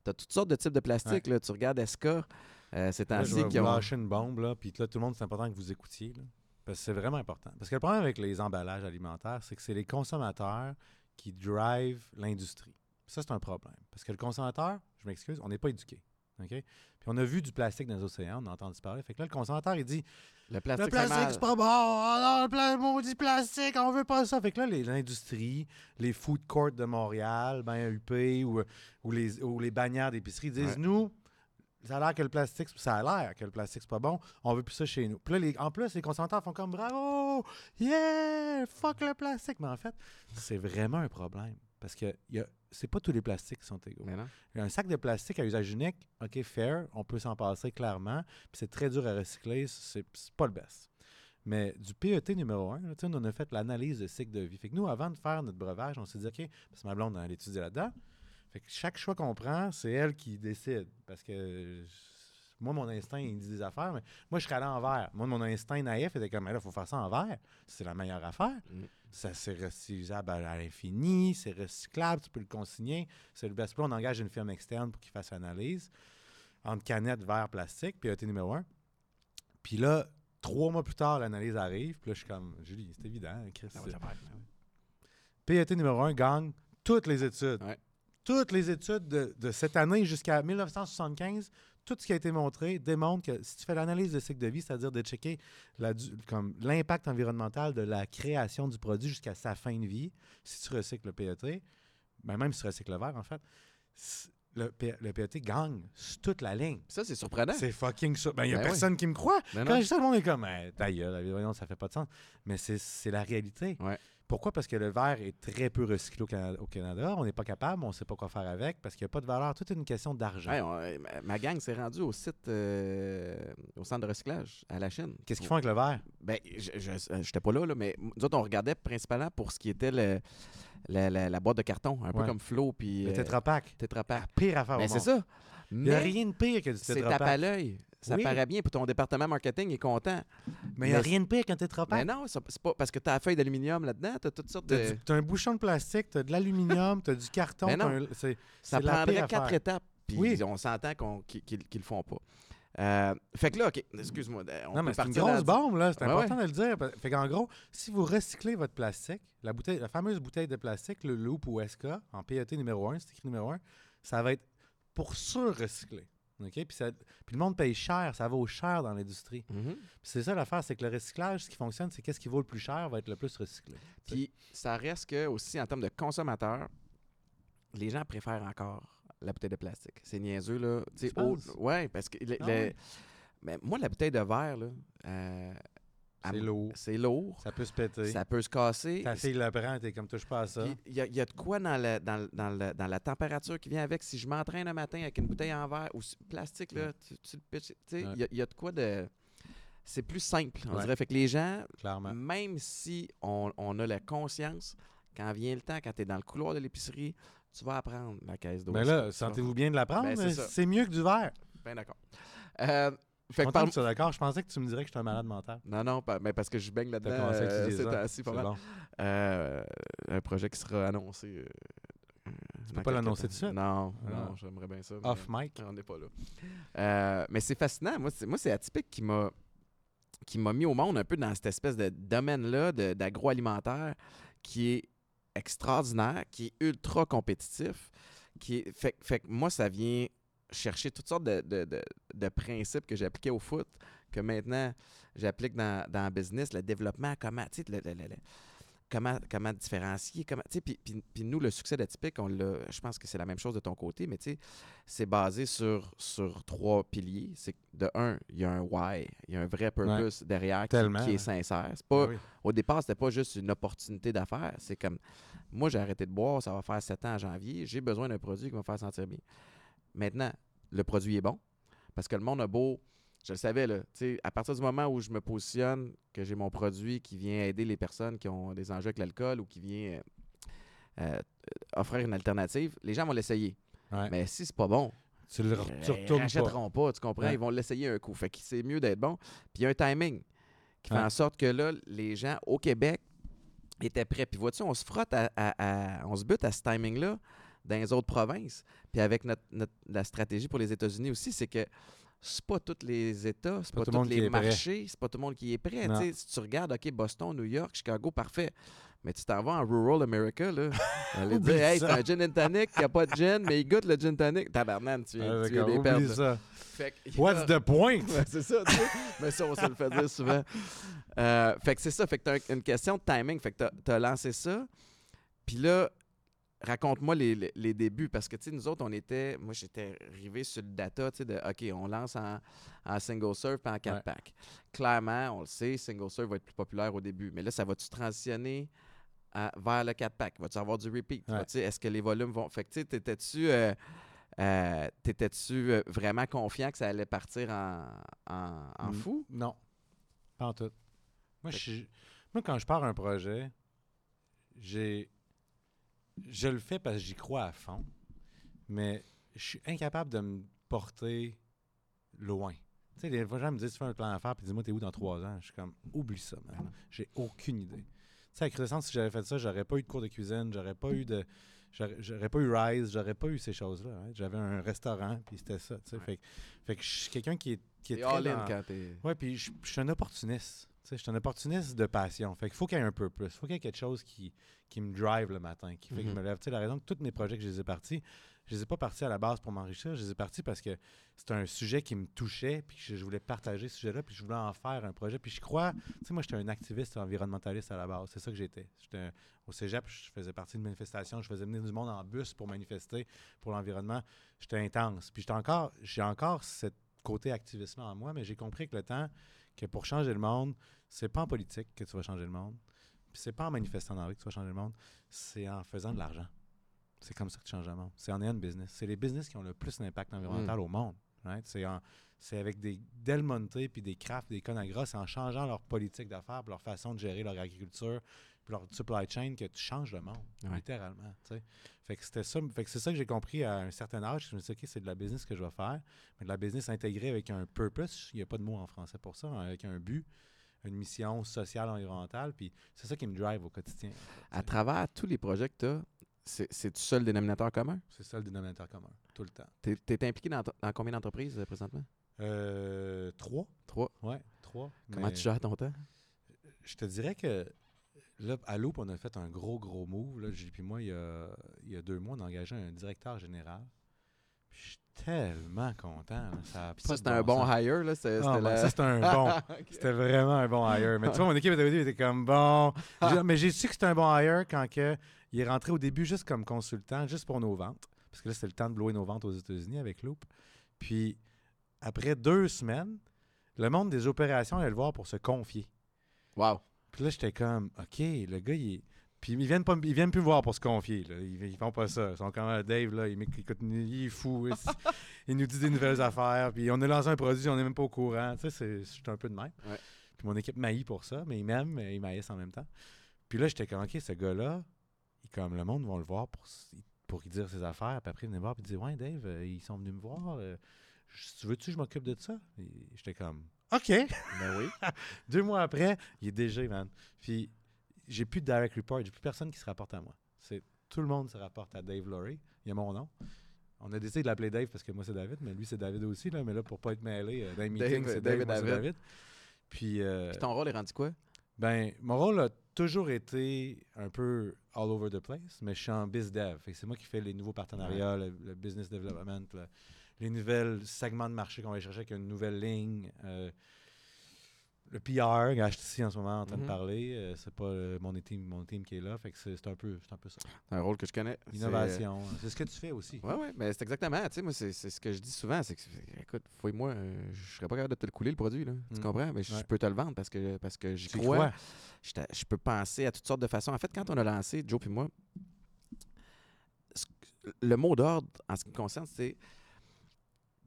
[SPEAKER 1] tu as toutes sortes de types de plastique. là. Tu regardes Esca, euh, ces
[SPEAKER 2] Là, je
[SPEAKER 1] temps-ci,
[SPEAKER 2] vais
[SPEAKER 1] qui ont...
[SPEAKER 2] lâcher une bombe, là, puis là, tout le monde, c'est important que vous écoutiez. là. parce que c'est vraiment important. Parce que le problème avec les emballages alimentaires, c'est que c'est les consommateurs qui drivent l'industrie. Ça, c'est un problème. Parce que le consommateur, je m'excuse, on n'est pas éduqué. Puis on a vu du plastique dans les océans, on a entendu parler. Fait que là, le consommateur, il dit
[SPEAKER 1] Le plastique,
[SPEAKER 2] Le c'est pas bon. Non, le pla- maudit plastique, on veut pas ça. Fait que là, les- l'industrie, les food courts de Montréal, ben UP ou, ou, les, ou les bannières d'épicerie disent
[SPEAKER 1] Ouais.
[SPEAKER 2] Nous, ça a l'air que le plastique, ça a l'air que le plastique, c'est pas bon. On veut plus ça chez nous. Puis là, les- en plus, les consommateurs font comme Bravo, yeah, fuck le plastique. Mais en fait, c'est vraiment un problème. Parce que y a- c'est pas tous les plastiques qui sont égaux. Un sac de plastique à usage unique, OK, fair, on peut s'en passer clairement. Puis c'est très dur à recycler, c'est c'est pas le best. Mais du PET numéro 1, on a fait l'analyse de cycle de vie. Fait que nous, avant de faire notre breuvage, on s'est dit, OK, parce que ma blonde, elle étudié là-dedans. Fait que chaque choix qu'on prend, c'est elle qui décide. Parce que moi, mon instinct, il me dit des affaires, mais moi, je serais allé en verre. Moi, mon instinct naïf était comme, mais là, il faut faire ça en verre. C'est la meilleure affaire.
[SPEAKER 1] Mm.
[SPEAKER 2] Ça, c'est réutilisable à, l'infini, c'est recyclable, tu peux le consigner. C'est le best. Là, on engage une firme externe pour qu'il fasse l'analyse entre canettes, verre, plastique, puis été numéro un. Puis là, trois mois plus tard, l'analyse arrive. Puis là, je suis comme, Julie, c'est évident, hein, Chris.
[SPEAKER 1] Ça va te faire.
[SPEAKER 2] PET numéro 1 gagne toutes les études.
[SPEAKER 1] Ouais.
[SPEAKER 2] Toutes les études de, de cette année jusqu'à 1975, tout ce qui a été montré démontre que si tu fais l'analyse de cycle de vie, c'est-à-dire de checker la du- comme l'impact environnemental de la création du produit jusqu'à sa fin de vie, si tu recycles le PET, ben même si tu recycles le verre, en fait, le, PET gagne sur toute la ligne.
[SPEAKER 1] Ça, c'est surprenant.
[SPEAKER 2] C'est fucking. Ben, il n'y a
[SPEAKER 1] Ben oui.
[SPEAKER 2] personne qui me croit.
[SPEAKER 1] Mais
[SPEAKER 2] Quand je dis ça, le monde est comme, Eh, ta gueule, ça fait pas de sens. Mais c'est- c'est la réalité.
[SPEAKER 1] Ouais.
[SPEAKER 2] Pourquoi? Parce que le verre est très peu recyclé au Canada. Au Canada. On n'est pas capable, on ne sait pas quoi faire avec parce qu'il n'y a pas de valeur. Tout est une question d'argent.
[SPEAKER 1] Hey, on- ma- ma gang s'est rendue au site, euh, au centre de recyclage à la Chine.
[SPEAKER 2] Qu'est-ce qu'ils font avec le verre?
[SPEAKER 1] Ben, je n'étais pas là, là, mais nous autres, on regardait principalement pour ce qui était le, la, la- la boîte de carton, un peu comme Flo puis
[SPEAKER 2] Le
[SPEAKER 1] euh,
[SPEAKER 2] Tetra Pak.
[SPEAKER 1] Tetra Pak.
[SPEAKER 2] La pire affaire
[SPEAKER 1] Ben,
[SPEAKER 2] au
[SPEAKER 1] c'est
[SPEAKER 2] monde.
[SPEAKER 1] ça.
[SPEAKER 2] Il n'y a
[SPEAKER 1] Mais
[SPEAKER 2] rien de pire que du
[SPEAKER 1] c'est
[SPEAKER 2] Tetra
[SPEAKER 1] tape à l'œil. Ça
[SPEAKER 2] Oui.
[SPEAKER 1] paraît bien, puis ton département marketing est content.
[SPEAKER 2] Mais il n'y a
[SPEAKER 1] Mais-
[SPEAKER 2] rien de pire qu'un Tetra
[SPEAKER 1] Mais
[SPEAKER 2] Pak.
[SPEAKER 1] non, ça- c'est pas parce que tu as la feuille d'aluminium là-dedans, tu as toutes sortes
[SPEAKER 2] Tu
[SPEAKER 1] de.
[SPEAKER 2] as, un bouchon de plastique, tu as de l'aluminium, tu as du carton.
[SPEAKER 1] Mais non.
[SPEAKER 2] un- c'est-
[SPEAKER 1] Ça prendrait quatre
[SPEAKER 2] affaire.
[SPEAKER 1] étapes, puis
[SPEAKER 2] Oui.
[SPEAKER 1] on s'entend qu'on- qu'ils qu'ils le font pas. Euh, fait que là, OK, excuse-moi. euh, on
[SPEAKER 2] Non, mais c'est une grosse
[SPEAKER 1] là-
[SPEAKER 2] bombe, là. C'est
[SPEAKER 1] Ouais,
[SPEAKER 2] important de le dire. Fait qu'en gros, si vous recyclez votre plastique, la, bouteille, la fameuse bouteille de plastique, le Loop ou SK, en PET numéro 1, c'est écrit numéro 1, ça va être pour sûr recyclé. OK? Puis, ça- puis le monde paye cher, ça vaut cher dans l'industrie.
[SPEAKER 1] Mhm.
[SPEAKER 2] Puis c'est ça l'affaire, c'est que le recyclage, ce qui fonctionne, c'est qu'est-ce qui vaut le plus cher va être le plus recyclé.
[SPEAKER 1] Puis ça reste que aussi en termes de consommateurs, les gens préfèrent encore la bouteille de plastique. C'est niaiseux, là. Tu sais,
[SPEAKER 2] penses?
[SPEAKER 1] ouais, parce que le-
[SPEAKER 2] Ah
[SPEAKER 1] le- mais moi, la bouteille de verre, là, euh,
[SPEAKER 2] C'est
[SPEAKER 1] m-
[SPEAKER 2] lourd.
[SPEAKER 1] C'est lourd.
[SPEAKER 2] Ça peut se péter.
[SPEAKER 1] Ça peut se casser.
[SPEAKER 2] Ta fille le prend, t'es comme touche pas à ça.
[SPEAKER 1] Il y, a- il y a de quoi dans, la température qui vient avec? Si je m'entraîne un matin avec une bouteille en verre ou plastique, là, tu, tu le pitches.
[SPEAKER 2] Ouais.
[SPEAKER 1] Il y, a- il y a de quoi de. C'est plus simple, on
[SPEAKER 2] Ouais.
[SPEAKER 1] dirait. Fait que les gens,
[SPEAKER 2] Clairement.
[SPEAKER 1] même si on, on a la conscience, quand vient le temps, quand tu es dans le couloir de l'épicerie, tu vas apprendre la caisse d'eau.
[SPEAKER 2] Mais là, sentez-vous bien de la prendre?
[SPEAKER 1] Ben, c'est ça.
[SPEAKER 2] c'est mieux que du verre.
[SPEAKER 1] Bien d'accord. Euh, fait que
[SPEAKER 2] Content
[SPEAKER 1] par-
[SPEAKER 2] que tu sois d'accord. Je pensais que tu me dirais que j'étais un malade mental.
[SPEAKER 1] Non, non, pas- mais parce que je baigne
[SPEAKER 2] T'as
[SPEAKER 1] là-dedans
[SPEAKER 2] commencé à
[SPEAKER 1] euh, pas
[SPEAKER 2] C'est
[SPEAKER 1] mal.
[SPEAKER 2] bon.
[SPEAKER 1] Euh, un projet qui sera annoncé. euh,
[SPEAKER 2] Tu
[SPEAKER 1] dans
[SPEAKER 2] peux pas l'annoncer tout de suite?
[SPEAKER 1] Non,
[SPEAKER 2] Ah.
[SPEAKER 1] non, j'aimerais bien ça.
[SPEAKER 2] Off mic?
[SPEAKER 1] On n'est pas là. Euh, mais c'est fascinant. Moi, c'est, atypique qui m'a qui m'a mis au monde un peu dans cette espèce de domaine-là de- d'agroalimentaire qui est extraordinaire, qui est ultra compétitif. Qui est, fait, fait que moi, ça vient chercher toutes sortes de, de- de- de principes que j'appliquais au foot, que maintenant j'applique dans, dans le business, le développement, comment, tu sais, le- le- le- comment, comment différencier, comment, tu sais, puis, puis- puis nous, le succès d'Atypique, on l'a, je pense que c'est la même chose de ton côté, mais tu sais, c'est basé sur, sur trois piliers. C'est de un, il y a un why, il y a un vrai purpose derrière qui, est sincère. C'est pas,
[SPEAKER 2] Ah oui.
[SPEAKER 1] au départ, c'était pas juste une opportunité d'affaires. C'est comme, moi, j'ai arrêté de boire, ça va faire 7 ans en janvier. J'ai besoin d'un produit qui va me faire sentir bien. Maintenant, le produit est bon. Parce que le monde a beau, je le savais, là, à partir du moment où je me positionne, que j'ai mon produit qui vient aider les personnes qui ont des enjeux avec l'alcool ou qui vient euh, euh, offrir une alternative, les gens vont l'essayer.
[SPEAKER 2] Ouais.
[SPEAKER 1] Mais si c'est pas bon,
[SPEAKER 2] Tu le
[SPEAKER 1] euh,
[SPEAKER 2] tu
[SPEAKER 1] ils
[SPEAKER 2] retournes pas.
[SPEAKER 1] tu comprends?
[SPEAKER 2] Ouais.
[SPEAKER 1] Ils vont l'essayer un coup. Fait que c'est mieux d'être bon. Puis il y a un timing qui fait en sorte que là, les gens au Québec étaient prêts. Puis vois-tu, on se frotte à, à- à- on se bute à ce timing-là dans les autres provinces. Puis avec notre, notre- la stratégie pour les États-Unis aussi, c'est que c'est pas tous les États, c'est
[SPEAKER 2] Pas
[SPEAKER 1] pas, tous les marchés, c'est pas tout le monde qui est prêt. Tu Si tu regardes, OK, Boston, New York, Chicago, parfait. Mais tu t'en vas en rural America, là.
[SPEAKER 2] Oublie
[SPEAKER 1] dire, hey, c'est un gin and tonic, il n'y a pas de gin, mais il goûte le gin tonic. Tabarnane, tu
[SPEAKER 2] Ah,
[SPEAKER 1] tu
[SPEAKER 2] d'accord,
[SPEAKER 1] des là.
[SPEAKER 2] ça.
[SPEAKER 1] Fait que-
[SPEAKER 2] What's the point?
[SPEAKER 1] Ouais, c'est ça, tu sais. Mais ça, on se le fait dire souvent. Euh, fait que c'est ça. Fait que t'as un- une question de timing. Fait que t'as- t'as lancé ça. Puis là, raconte-moi les, les- les débuts. Parce que, tu sais, nous autres, on était... Moi, j'étais arrivé sur le data, tu sais, de OK, on lance en, en single serve puis en 4
[SPEAKER 2] Ouais.
[SPEAKER 1] pack. Clairement, on le sait, single serve va être plus populaire au début. Mais là, ça va-tu transitionner à- vers le 4 pack? Va-tu avoir du repeat?
[SPEAKER 2] Ouais.
[SPEAKER 1] Est-ce que les volumes vont... Fait que, tu sais, t'étais-tu... euh, euh, T'étais-tu euh, vraiment confiant que ça allait partir en, en, en fou?
[SPEAKER 2] Non. Pas en tout. Moi, je Moi, quand je pars un projet, j'ai. Je le fais parce que j'y crois à fond, mais je suis incapable de me porter loin. Tu sais, les gens me disent Tu fais un plan d'affaires, puis dis-moi, t'es où dans trois ans? Je suis comme Oublie ça, man.
[SPEAKER 1] non.
[SPEAKER 2] J'ai aucune idée. Tu sais, à Crescent, si j'avais fait ça, j'aurais pas eu de cours de cuisine, j'aurais pas eu de. J'aurais pas eu Rise, j'aurais pas eu ces choses-là. hein. J'avais un restaurant, puis c'était ça. tu sais.
[SPEAKER 1] Ouais.
[SPEAKER 2] Fait, que- fait que je suis quelqu'un qui est, qui est très dans-
[SPEAKER 1] quand t'es.
[SPEAKER 2] Ouais, puis je, je suis un opportuniste. Je suis un opportuniste de passion. Fait qu'il faut qu'il y ait un purpose. Il faut qu'il y ait quelque chose qui, qui me drive le matin, qui fait que je
[SPEAKER 1] Mhm.
[SPEAKER 2] me lève. Tu sais, la raison que tous mes projets que je les ai partis, je les ai pas partis à la base pour m'enrichir. Je les ai partis parce que c'était un sujet qui me touchait, puis que je, je voulais partager ce sujet-là, puis je voulais en faire un projet. Puis je crois, tu sais, moi, j'étais un activiste environnementaliste à la base. C'est ça que j'étais. J'étais au cégep, je faisais partie d'une manifestation. Je faisais venir du monde en bus pour manifester pour l'environnement. J'étais intense. Puis j'étais encore, j'ai encore ce côté activiste-là en moi, mais j'ai compris que le temps, que pour changer le monde, c'est pas en politique que tu vas changer le monde. Puis c'est pas en manifestant dans la rue que tu vas changer le monde, c'est en faisant de l'argent. C'est comme ça que tu changes le monde. C'est en ayant une business. C'est les business qui ont le plus d'impact environnemental au monde. right? C'est en- c'est avec des Del Monte puis des Kraft, des Conagra, c'est en changeant leur politique d'affaires, leur façon de gérer leur agriculture, leur supply chain que tu changes le monde,
[SPEAKER 1] Ouais.
[SPEAKER 2] littéralement. Fait que c'était ça. Fait que c'est ça que j'ai compris à un certain âge. Je me suis dit, OK, c'est de la business que je vais faire, mais de la business intégrée avec un purpose. Il n'y a pas de mot en français pour ça, avec un but, une mission sociale, environnementale. Puis c'est ça qui me drive au quotidien.
[SPEAKER 1] À travers tous les projets que tu as, c'est tout seul dénominateur commun?
[SPEAKER 2] C'est ça le dénominateur commun, tout le temps.
[SPEAKER 1] Tu es, impliqué dans, dans combien d'entreprises euh, présentement?
[SPEAKER 2] Euh, trois,
[SPEAKER 1] Trois?
[SPEAKER 2] ouais, trois.
[SPEAKER 1] Comment
[SPEAKER 2] mais
[SPEAKER 1] tu gères ton temps?
[SPEAKER 2] Je te dirais que là, à Loop, on a fait un gros, gros move. Là, puis moi, il y, a, il y a deux mois, on a engagé un directeur général. Puis je suis tellement content. là. Ça
[SPEAKER 1] Puis c'était un bon
[SPEAKER 2] sens.
[SPEAKER 1] hire, là. C'était
[SPEAKER 2] Ah,
[SPEAKER 1] c'était
[SPEAKER 2] ben,
[SPEAKER 1] la-
[SPEAKER 2] Ça, c'était un bon. C'était vraiment un bon hire. Mais tu vois, mon équipe était comme bon. J'ai- Mais j'ai su que c'était un bon hire quand que il est rentré au début juste comme consultant, juste pour nos ventes. Parce que là, c'était le temps de louer nos ventes aux États-Unis avec Loop. Puis, après deux semaines, le monde des opérations allait le voir pour se confier.
[SPEAKER 1] Wow.
[SPEAKER 2] Puis là, j'étais comme, OK, le gars, il est. Puis ils viennent, pas, ils viennent plus me voir pour se confier. Là. Ils, ils font pas ça. Ils sont comme, Ah, Dave, là, il, il est fou. il- nous dit des nouvelles affaires. Puis on a lancé un produit, on n'est même pas au courant. Tu sais, c'est- je suis un peu de même.
[SPEAKER 1] Ouais.
[SPEAKER 2] Puis mon équipe m'haït pour ça, mais ils m'aiment, ils m'haïssent en même temps. Puis là, j'étais comme, OK, ce gars-là, comme le monde va le voir pour, pour lui dire ses affaires. Puis après, il venait me voir et dire, Ouais, Dave, euh, ils sont venus me voir. euh, tu veux-tu que je m'occupe de ça? J'étais comme, OK.
[SPEAKER 1] Ben oui.
[SPEAKER 2] Deux mois après, il est déjà, man. Puis, j'ai plus de direct report. J'ai plus personne qui se rapporte à moi. C'est Tout le monde se rapporte à Dave Laurie. Il y a mon nom. On a décidé de l'appeler Dave parce que moi, c'est David, mais lui, c'est David aussi. Là, mais là, pour pas être mêlé, euh, dans les meetings, c'est Dave,
[SPEAKER 1] David
[SPEAKER 2] moi,
[SPEAKER 1] David.
[SPEAKER 2] David. Puis, euh,
[SPEAKER 1] Puis ton rôle est rendu quoi?
[SPEAKER 2] ben, mon rôle a toujours été un peu all over the place, mais je suis en biz dev. C'est moi qui fais les nouveaux partenariats, le, le business development, le- les nouvelles segments de marché qu'on va chercher avec une nouvelle ligne. euh, le PR, je suis ici en ce moment en train
[SPEAKER 1] Mhm.
[SPEAKER 2] de parler. euh, c'est pas euh, mon team, mon team qui est là. Fait que c'est un peu, c'est un peu ça.
[SPEAKER 1] C'est un rôle que je connais.
[SPEAKER 2] Innovation. C'est ce que tu fais aussi.
[SPEAKER 1] Oui, oui, mais c'est exactement. Tu sais, moi, c'est ce que je dis souvent. C'est que, écoute, fouille-moi, euh, je serais pas capable de te le couler, le produit. Là. Tu
[SPEAKER 2] Mm.
[SPEAKER 1] comprends? Mais je
[SPEAKER 2] Ouais.
[SPEAKER 1] peux te le vendre parce que, parce que j'y crois.
[SPEAKER 2] crois.
[SPEAKER 1] Je, peux penser à toutes sortes de façons. En fait, quand on a lancé, Joe et moi, le mot d'ordre, en ce qui me concerne, c'est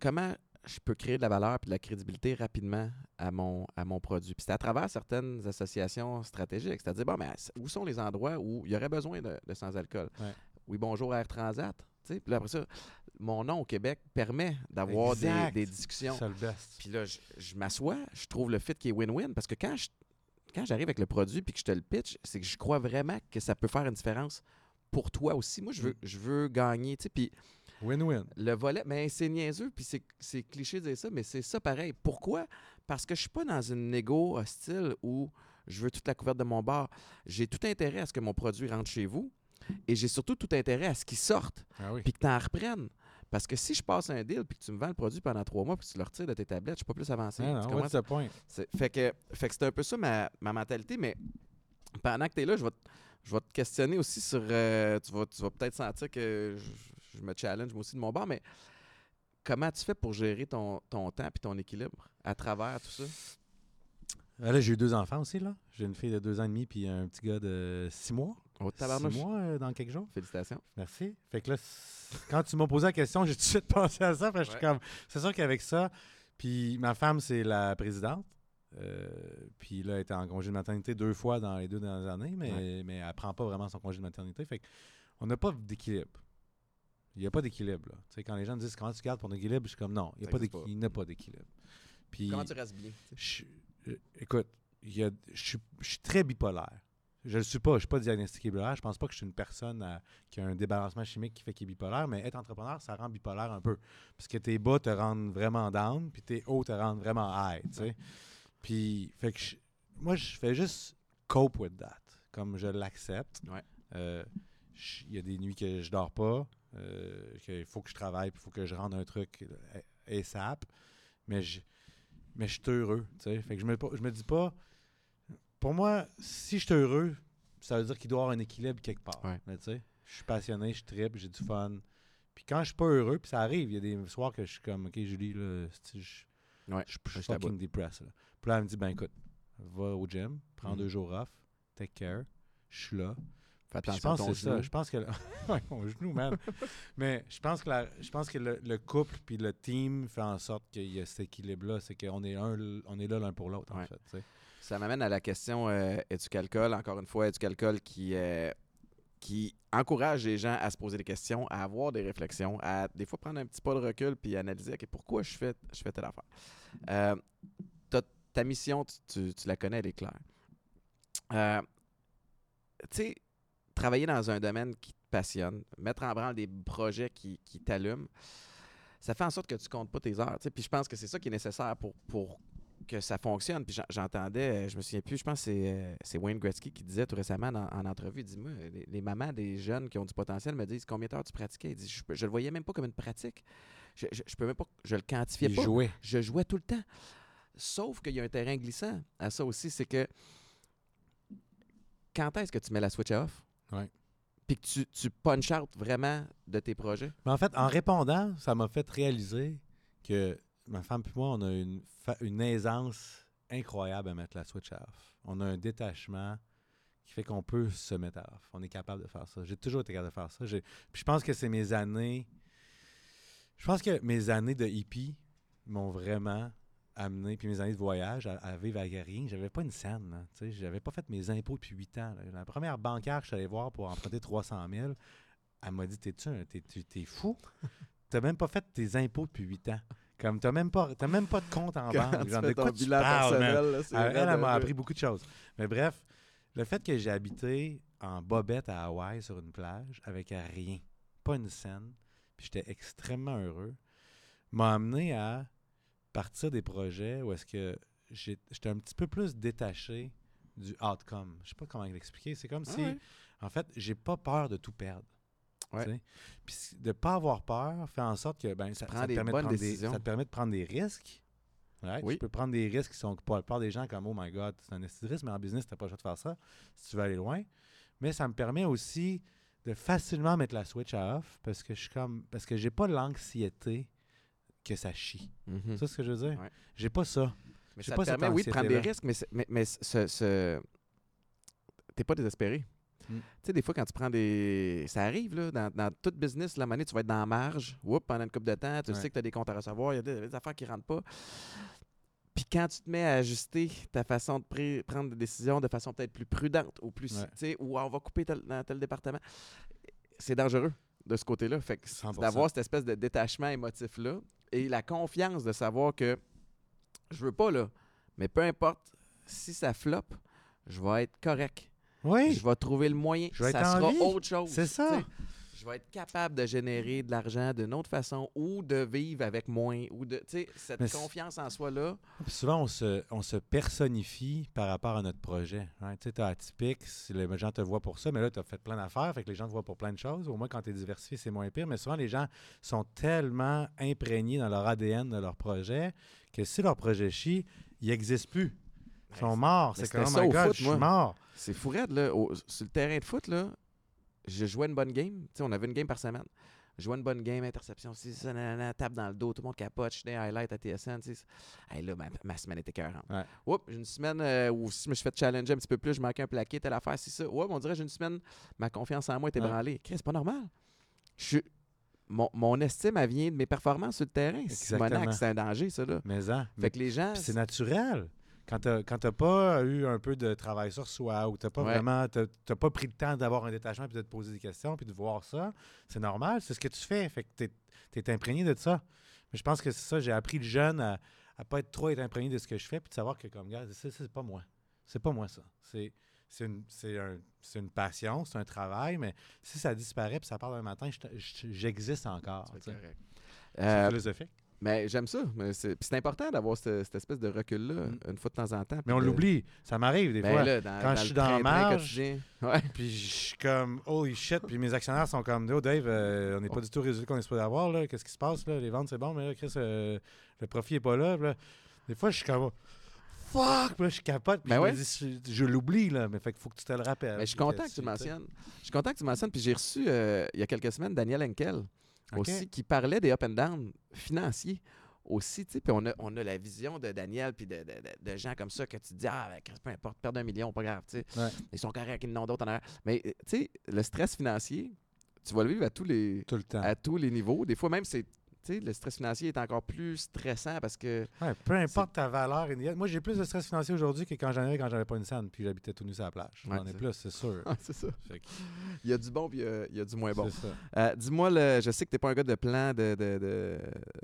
[SPEAKER 1] comment je peux créer de la valeur et de la crédibilité rapidement à mon, à mon produit? Puis c'est à travers certaines associations stratégiques. C'est-à-dire, bon, mais où sont les endroits où il y aurait besoin de, de sans-alcool?
[SPEAKER 2] Ouais.
[SPEAKER 1] oui, bonjour Air Transat. Puis là, après ça, mon nom au Québec permet d'avoir des, discussions.
[SPEAKER 2] C'est le best.
[SPEAKER 1] Puis là, je, je m'assois, je trouve le fit qui est win-win parce que quand je- quand j'arrive avec le produit puis que je te le pitch, c'est que je crois vraiment que ça peut faire une différence pour toi aussi. Moi, je veux, je veux gagner, tu sais. Puis
[SPEAKER 2] Win-win.
[SPEAKER 1] le volet, mais c'est niaiseux, puis c'est- c'est cliché de dire ça, mais c'est ça pareil. Pourquoi? Parce que je suis pas dans une négo hostile où je veux toute la couverte de mon bar. J'ai tout intérêt à ce que mon produit rentre chez vous et j'ai surtout tout intérêt à ce qu'il sorte
[SPEAKER 2] Ah oui.
[SPEAKER 1] puis que tu en reprennes. Parce que si je passe un deal puis que tu me vends le produit pendant trois mois puis que tu le retires de tes tablettes, je suis pas plus avancé.
[SPEAKER 2] Ah
[SPEAKER 1] Tu
[SPEAKER 2] non, the point?
[SPEAKER 1] c'est- Fait que, fait que c'est un peu ça ma, ma mentalité, mais pendant que tu es là, je vais, te- je vais te questionner aussi sur. euh, tu vas, tu vas peut-être sentir que je, je me challenge moi aussi de mon bord, mais comment tu fais pour gérer ton, ton temps et ton équilibre à travers tout ça?
[SPEAKER 2] Ah, Là, j'ai eu deux enfants aussi, là. J'ai une fille de deux ans et demi puis un petit gars de six mois.
[SPEAKER 1] Au
[SPEAKER 2] Six mois euh, dans quelques jours.
[SPEAKER 1] Félicitations.
[SPEAKER 2] Merci. Fait que là, quand tu m'as posé la question, j'ai tout de suite pensé à ça. Fait que je suis
[SPEAKER 1] Ouais.
[SPEAKER 2] comme, c'est sûr qu'avec ça, puis ma femme, c'est la présidente. Euh, puis là, elle était en congé de maternité deux fois dans les deux dernières années, mais, mais elle prend pas vraiment son congé de maternité. Fait on n'a pas d'équilibre. Il n'y a pas d'équilibre. là. Tu sais, quand les gens me disent comment tu gardes ton équilibre, je suis comme non, il a n'y a pas d'équilibre. Puis,
[SPEAKER 1] Comment tu restes bien?
[SPEAKER 2] je- euh, écoute, il y a- je suis- je suis très bipolaire. Je le suis pas, je suis pas diagnostiqué bipolaire. Je pense pas que je suis une personne à- qui a un débalancement chimique qui fait qu'il est bipolaire, mais être entrepreneur, ça rend bipolaire un peu. Parce que tes bas te rendent vraiment down, puis tes hauts te rendent vraiment high, tu sais. Puis, fait que je- moi, je fais juste cope with that, comme je l'accepte.
[SPEAKER 1] Ouais.
[SPEAKER 2] Euh, Il y a des nuits que je dors pas, euh, qu'il faut que je travaille, il faut que je rende un truc euh, ASAP. Mais je, mais je suis heureux. Fait que je me, je me dis pas... Pour moi, si je suis heureux, ça veut dire qu'il doit y avoir un équilibre quelque part.
[SPEAKER 1] Ouais.
[SPEAKER 2] Je suis passionné, je tripe, j'ai du fun. Puis quand je suis pas heureux, puis ça arrive, il y a des soirs que je suis comme, OK, Julie, là, je
[SPEAKER 1] Ouais,
[SPEAKER 2] suis fucking depressed. Là. Puis là, elle me dit, ben écoute, va au gym, prends
[SPEAKER 1] Mhm.
[SPEAKER 2] deux jours off, take care, je suis là. Je pense que c'est ça.
[SPEAKER 1] genou.
[SPEAKER 2] Je pense que. mon genou, man. Mais je pense que, la- je pense que le, le couple puis le team fait en sorte qu'il y a cet équilibre-là. C'est qu'on est, un, on est là l'un pour l'autre, en fait.
[SPEAKER 1] Ça m'amène à la question euh, éducalcool. Encore une fois, éducalcool qui, euh, qui encourage les gens à se poser des questions, à avoir des réflexions, à des fois prendre un petit pas de recul puis analyser pourquoi je fais, je fais telle affaire? Euh, ta mission, tu, tu- tu la connais, elle est claire. Euh, tu sais, travailler dans un domaine qui te passionne, mettre en branle des projets qui, qui t'allument, ça fait en sorte que tu comptes pas tes heures. Puis je pense que c'est ça qui est nécessaire pour, pour que ça fonctionne. Puis j'en- j'entendais, euh, je me souviens plus, je pense que c'est, euh, Wayne Gretzky qui disait tout récemment en entrevue, il dit, moi, les, les mamans des jeunes qui ont du potentiel me disent combien d'heures tu pratiquais? Il dit, je, je le voyais même pas comme une pratique. Je, je, je peux même pas, je le quantifiais
[SPEAKER 2] Il
[SPEAKER 1] pas.
[SPEAKER 2] jouait.
[SPEAKER 1] Je jouais tout le temps. Sauf qu'il y a un terrain glissant à ça aussi, c'est que quand est-ce que tu mets la switch off?
[SPEAKER 2] Ouais.
[SPEAKER 1] Puis que tu, tu punch out vraiment de tes projets?
[SPEAKER 2] Mais en fait, en répondant, ça m'a fait réaliser que ma femme et moi, on a une, fa- une aisance incroyable à mettre la switch off. On a un détachement qui fait qu'on peut se mettre à off. On est capable de faire ça. J'ai toujours été capable de faire ça. J'ai- Puis je pense que c'est mes années. Je pense que mes années de hippie m'ont vraiment amené, puis mes années de voyage à, à vivre avec rien. J'avais pas une scène. sais. J'avais pas fait mes impôts depuis 8 ans. là. La première bancaire que je suis allé voir pour emprunter 300 000, elle m'a dit T'es-tu t'es, tu- t'es fou? T'as même pas fait tes impôts depuis 8 ans. Comme t'as même pas, t'as même pas de compte en banque. Genre, de quoi tu parles, man?
[SPEAKER 1] là, c'est
[SPEAKER 2] Elle, elle, m'a appris beaucoup de choses. Mais bref, le fait que j'ai habité en bobette à Hawaï sur une plage avec rien, pas une scène, puis j'étais extrêmement heureux, m'a amené à partir des projets où est-ce que j'étais un petit peu plus détaché du outcome. Je sais pas comment l'expliquer. C'est comme
[SPEAKER 1] Ah
[SPEAKER 2] si,
[SPEAKER 1] ouais.
[SPEAKER 2] en fait, j'ai pas peur de tout perdre.
[SPEAKER 1] Ouais.
[SPEAKER 2] Puis de pas avoir peur fait en sorte que ben, ça, te permet de prendre des, ça te permet de prendre des risques. Ouais,
[SPEAKER 1] Oui.
[SPEAKER 2] Tu peux prendre des risques qui sont pour la plupart des gens comme Oh my God, c'est un risque, mais en business, tu n'as pas le choix de faire ça si tu veux aller loin. Mais ça me permet aussi de facilement mettre la switch à off parce que je suis comme parce que j'ai pas l'anxiété que ça chie.
[SPEAKER 1] Mhm.
[SPEAKER 2] Tu sais ce que je veux dire?
[SPEAKER 1] Ouais.
[SPEAKER 2] J'ai pas ça.
[SPEAKER 1] Mais ça
[SPEAKER 2] pas
[SPEAKER 1] te permet, oui, de prendre des risques, mais, c'est- mais, mais ce, ce- t'es pas désespéré.
[SPEAKER 2] Mm.
[SPEAKER 1] Tu sais, des fois, quand tu prends des. Ça arrive, là, dans, dans tout business, la monnaie, tu vas être dans la marge. Oups, pendant une couple de temps, tu
[SPEAKER 2] Ouais.
[SPEAKER 1] sais que tu as des comptes à recevoir, il y a des, des affaires qui rentrent pas. Puis quand tu te mets à ajuster ta façon de prendre des décisions de façon peut-être plus prudente ou plus.
[SPEAKER 2] Ouais.
[SPEAKER 1] Tu sais, ou on va couper tel, dans tel département. c'est dangereux de ce côté-là. Fait que
[SPEAKER 2] 100%.
[SPEAKER 1] d'avoir cette espèce de détachement émotif-là et la confiance de savoir que je veux pas, là, mais peu importe si ça floppe, je vais être correct.
[SPEAKER 2] Oui,
[SPEAKER 1] Je vais trouver le moyen.
[SPEAKER 2] Je vais
[SPEAKER 1] ça
[SPEAKER 2] être
[SPEAKER 1] sera autre chose.
[SPEAKER 2] c'est ça.
[SPEAKER 1] Je vais être capable de générer de l'argent d'une autre façon ou de vivre avec moins. ou de tu sais, Cette
[SPEAKER 2] Mais
[SPEAKER 1] confiance en soi-là.
[SPEAKER 2] Puis souvent, on se, on se personnifie par rapport à notre projet. hein. Tu sais, atypique, les gens te voient pour ça, mais là, tu as fait plein d'affaires, fait que les gens te voient pour plein de choses. Au moins, quand tu es diversifié, c'est moins pire. Mais souvent, les gens sont tellement imprégnés dans leur ADN de leur projet que si leur projet chie, ils n'existent plus. Ils sont morts. C'est comme, oh
[SPEAKER 1] ça
[SPEAKER 2] my
[SPEAKER 1] au
[SPEAKER 2] God,
[SPEAKER 1] foot,
[SPEAKER 2] je
[SPEAKER 1] moi.
[SPEAKER 2] suis mort.
[SPEAKER 1] C'est fou raide, là. Au- sur le terrain de foot, là, je jouais une bonne game. Tu sais, on avait une game par semaine. Je jouais une bonne game, interception, si ça, nanana, tape dans le dos, tout le monde capote, je des highlights à TSN. Hey, là, ma, ma semaine était.
[SPEAKER 2] Ouais.
[SPEAKER 1] Oups, j'ai une semaine euh, où si je me suis fait challenger un petit peu plus, je manquais un plaqué, telle affaire, c'est ça. Oups, on dirait que j'ai une semaine, ma confiance en moi
[SPEAKER 2] Ouais.
[SPEAKER 1] ébranlée. Chris, c'est pas normal. Je suis- mon, mon estime, elle vient de mes performances sur le terrain. C'est un danger, ça, là.
[SPEAKER 2] Mais, hein, mais
[SPEAKER 1] Fait que les gens.
[SPEAKER 2] C'est naturel. Quand tu n'as pas eu un peu de travail sur soi ou tu n'as pas
[SPEAKER 1] Ouais.
[SPEAKER 2] vraiment t'as- t'as pas pris le temps d'avoir un détachement puis de te poser des questions puis de voir ça, c'est normal, c'est ce que tu fais. Fait que tu es, imprégné de ça. Mais je pense que c'est ça, j'ai appris le jeune à, à pas être trop être imprégné de ce que je fais puis de savoir que comme gars, c'est pas moi. C'est pas moi ça. C'est c'est une, un- c'est une passion, c'est un travail, mais si ça disparaît puis ça part un matin, je- je- j'existe encore.
[SPEAKER 1] C'est Euh,
[SPEAKER 2] philosophique.
[SPEAKER 1] Mais j'aime ça. Mais c'est c'est important d'avoir cette, cette espèce de recul-là
[SPEAKER 2] Mm.
[SPEAKER 1] une fois de temps en temps.
[SPEAKER 2] Mais on
[SPEAKER 1] de-
[SPEAKER 2] l'oublie. Ça m'arrive des
[SPEAKER 1] Ben
[SPEAKER 2] fois.
[SPEAKER 1] là, dans,
[SPEAKER 2] Quand
[SPEAKER 1] dans
[SPEAKER 2] je suis dans la marge.
[SPEAKER 1] Ouais.
[SPEAKER 2] Puis je suis comme holy shit. Puis mes actionnaires sont comme oh Dave, euh, on n'est pas du tout au résultat qu'on est supposé avoir. là. Qu'est-ce qui se passe là? Les ventes c'est bon, mais là, Chris, euh, le profit est pas là. Des fois, je suis comme fuck. Là, je capote. Puis
[SPEAKER 1] Ben
[SPEAKER 2] je,
[SPEAKER 1] ouais.
[SPEAKER 2] dis, je, je l'oublie là. Mais fait qu'il faut que tu te le rappelles.
[SPEAKER 1] Mais je suis content que tu mentionnes. Je suis content que tu mentionnes. Puis j'ai reçu euh, il y a quelques semaines Daniel Henkel Aussi qui parlait des up and down financiers aussi. tu sais. Puis on a, on a la vision de Daniel puis de, de- de- de gens comme ça que tu te dis Ah, ben, peu importe, perdre un million, pas grave. tu sais.
[SPEAKER 2] Ouais.
[SPEAKER 1] Ils sont corrects, ils n'ont d'autres en arrière. Mais tu sais, le stress financier, tu vas le vivre à tous les,
[SPEAKER 2] Tout le temps.
[SPEAKER 1] à tous les niveaux. Des fois, même, c'est. Le stress financier est encore plus stressant parce que
[SPEAKER 2] Ouais, peu importe ta valeur. Moi, j'ai plus de stress financier aujourd'hui que quand j'en avais quand j'avais pas une scène. Puis j'habitais tout nu sur la plage. J'en ai plus, c'est sûr.
[SPEAKER 1] Ah, c'est ça.
[SPEAKER 2] Que
[SPEAKER 1] Il y a du bon puis il y a, il y a du moins bon.
[SPEAKER 2] C'est ça.
[SPEAKER 1] Euh, Dis-moi, le- je sais que tu n'es pas un gars de plan de, de, de,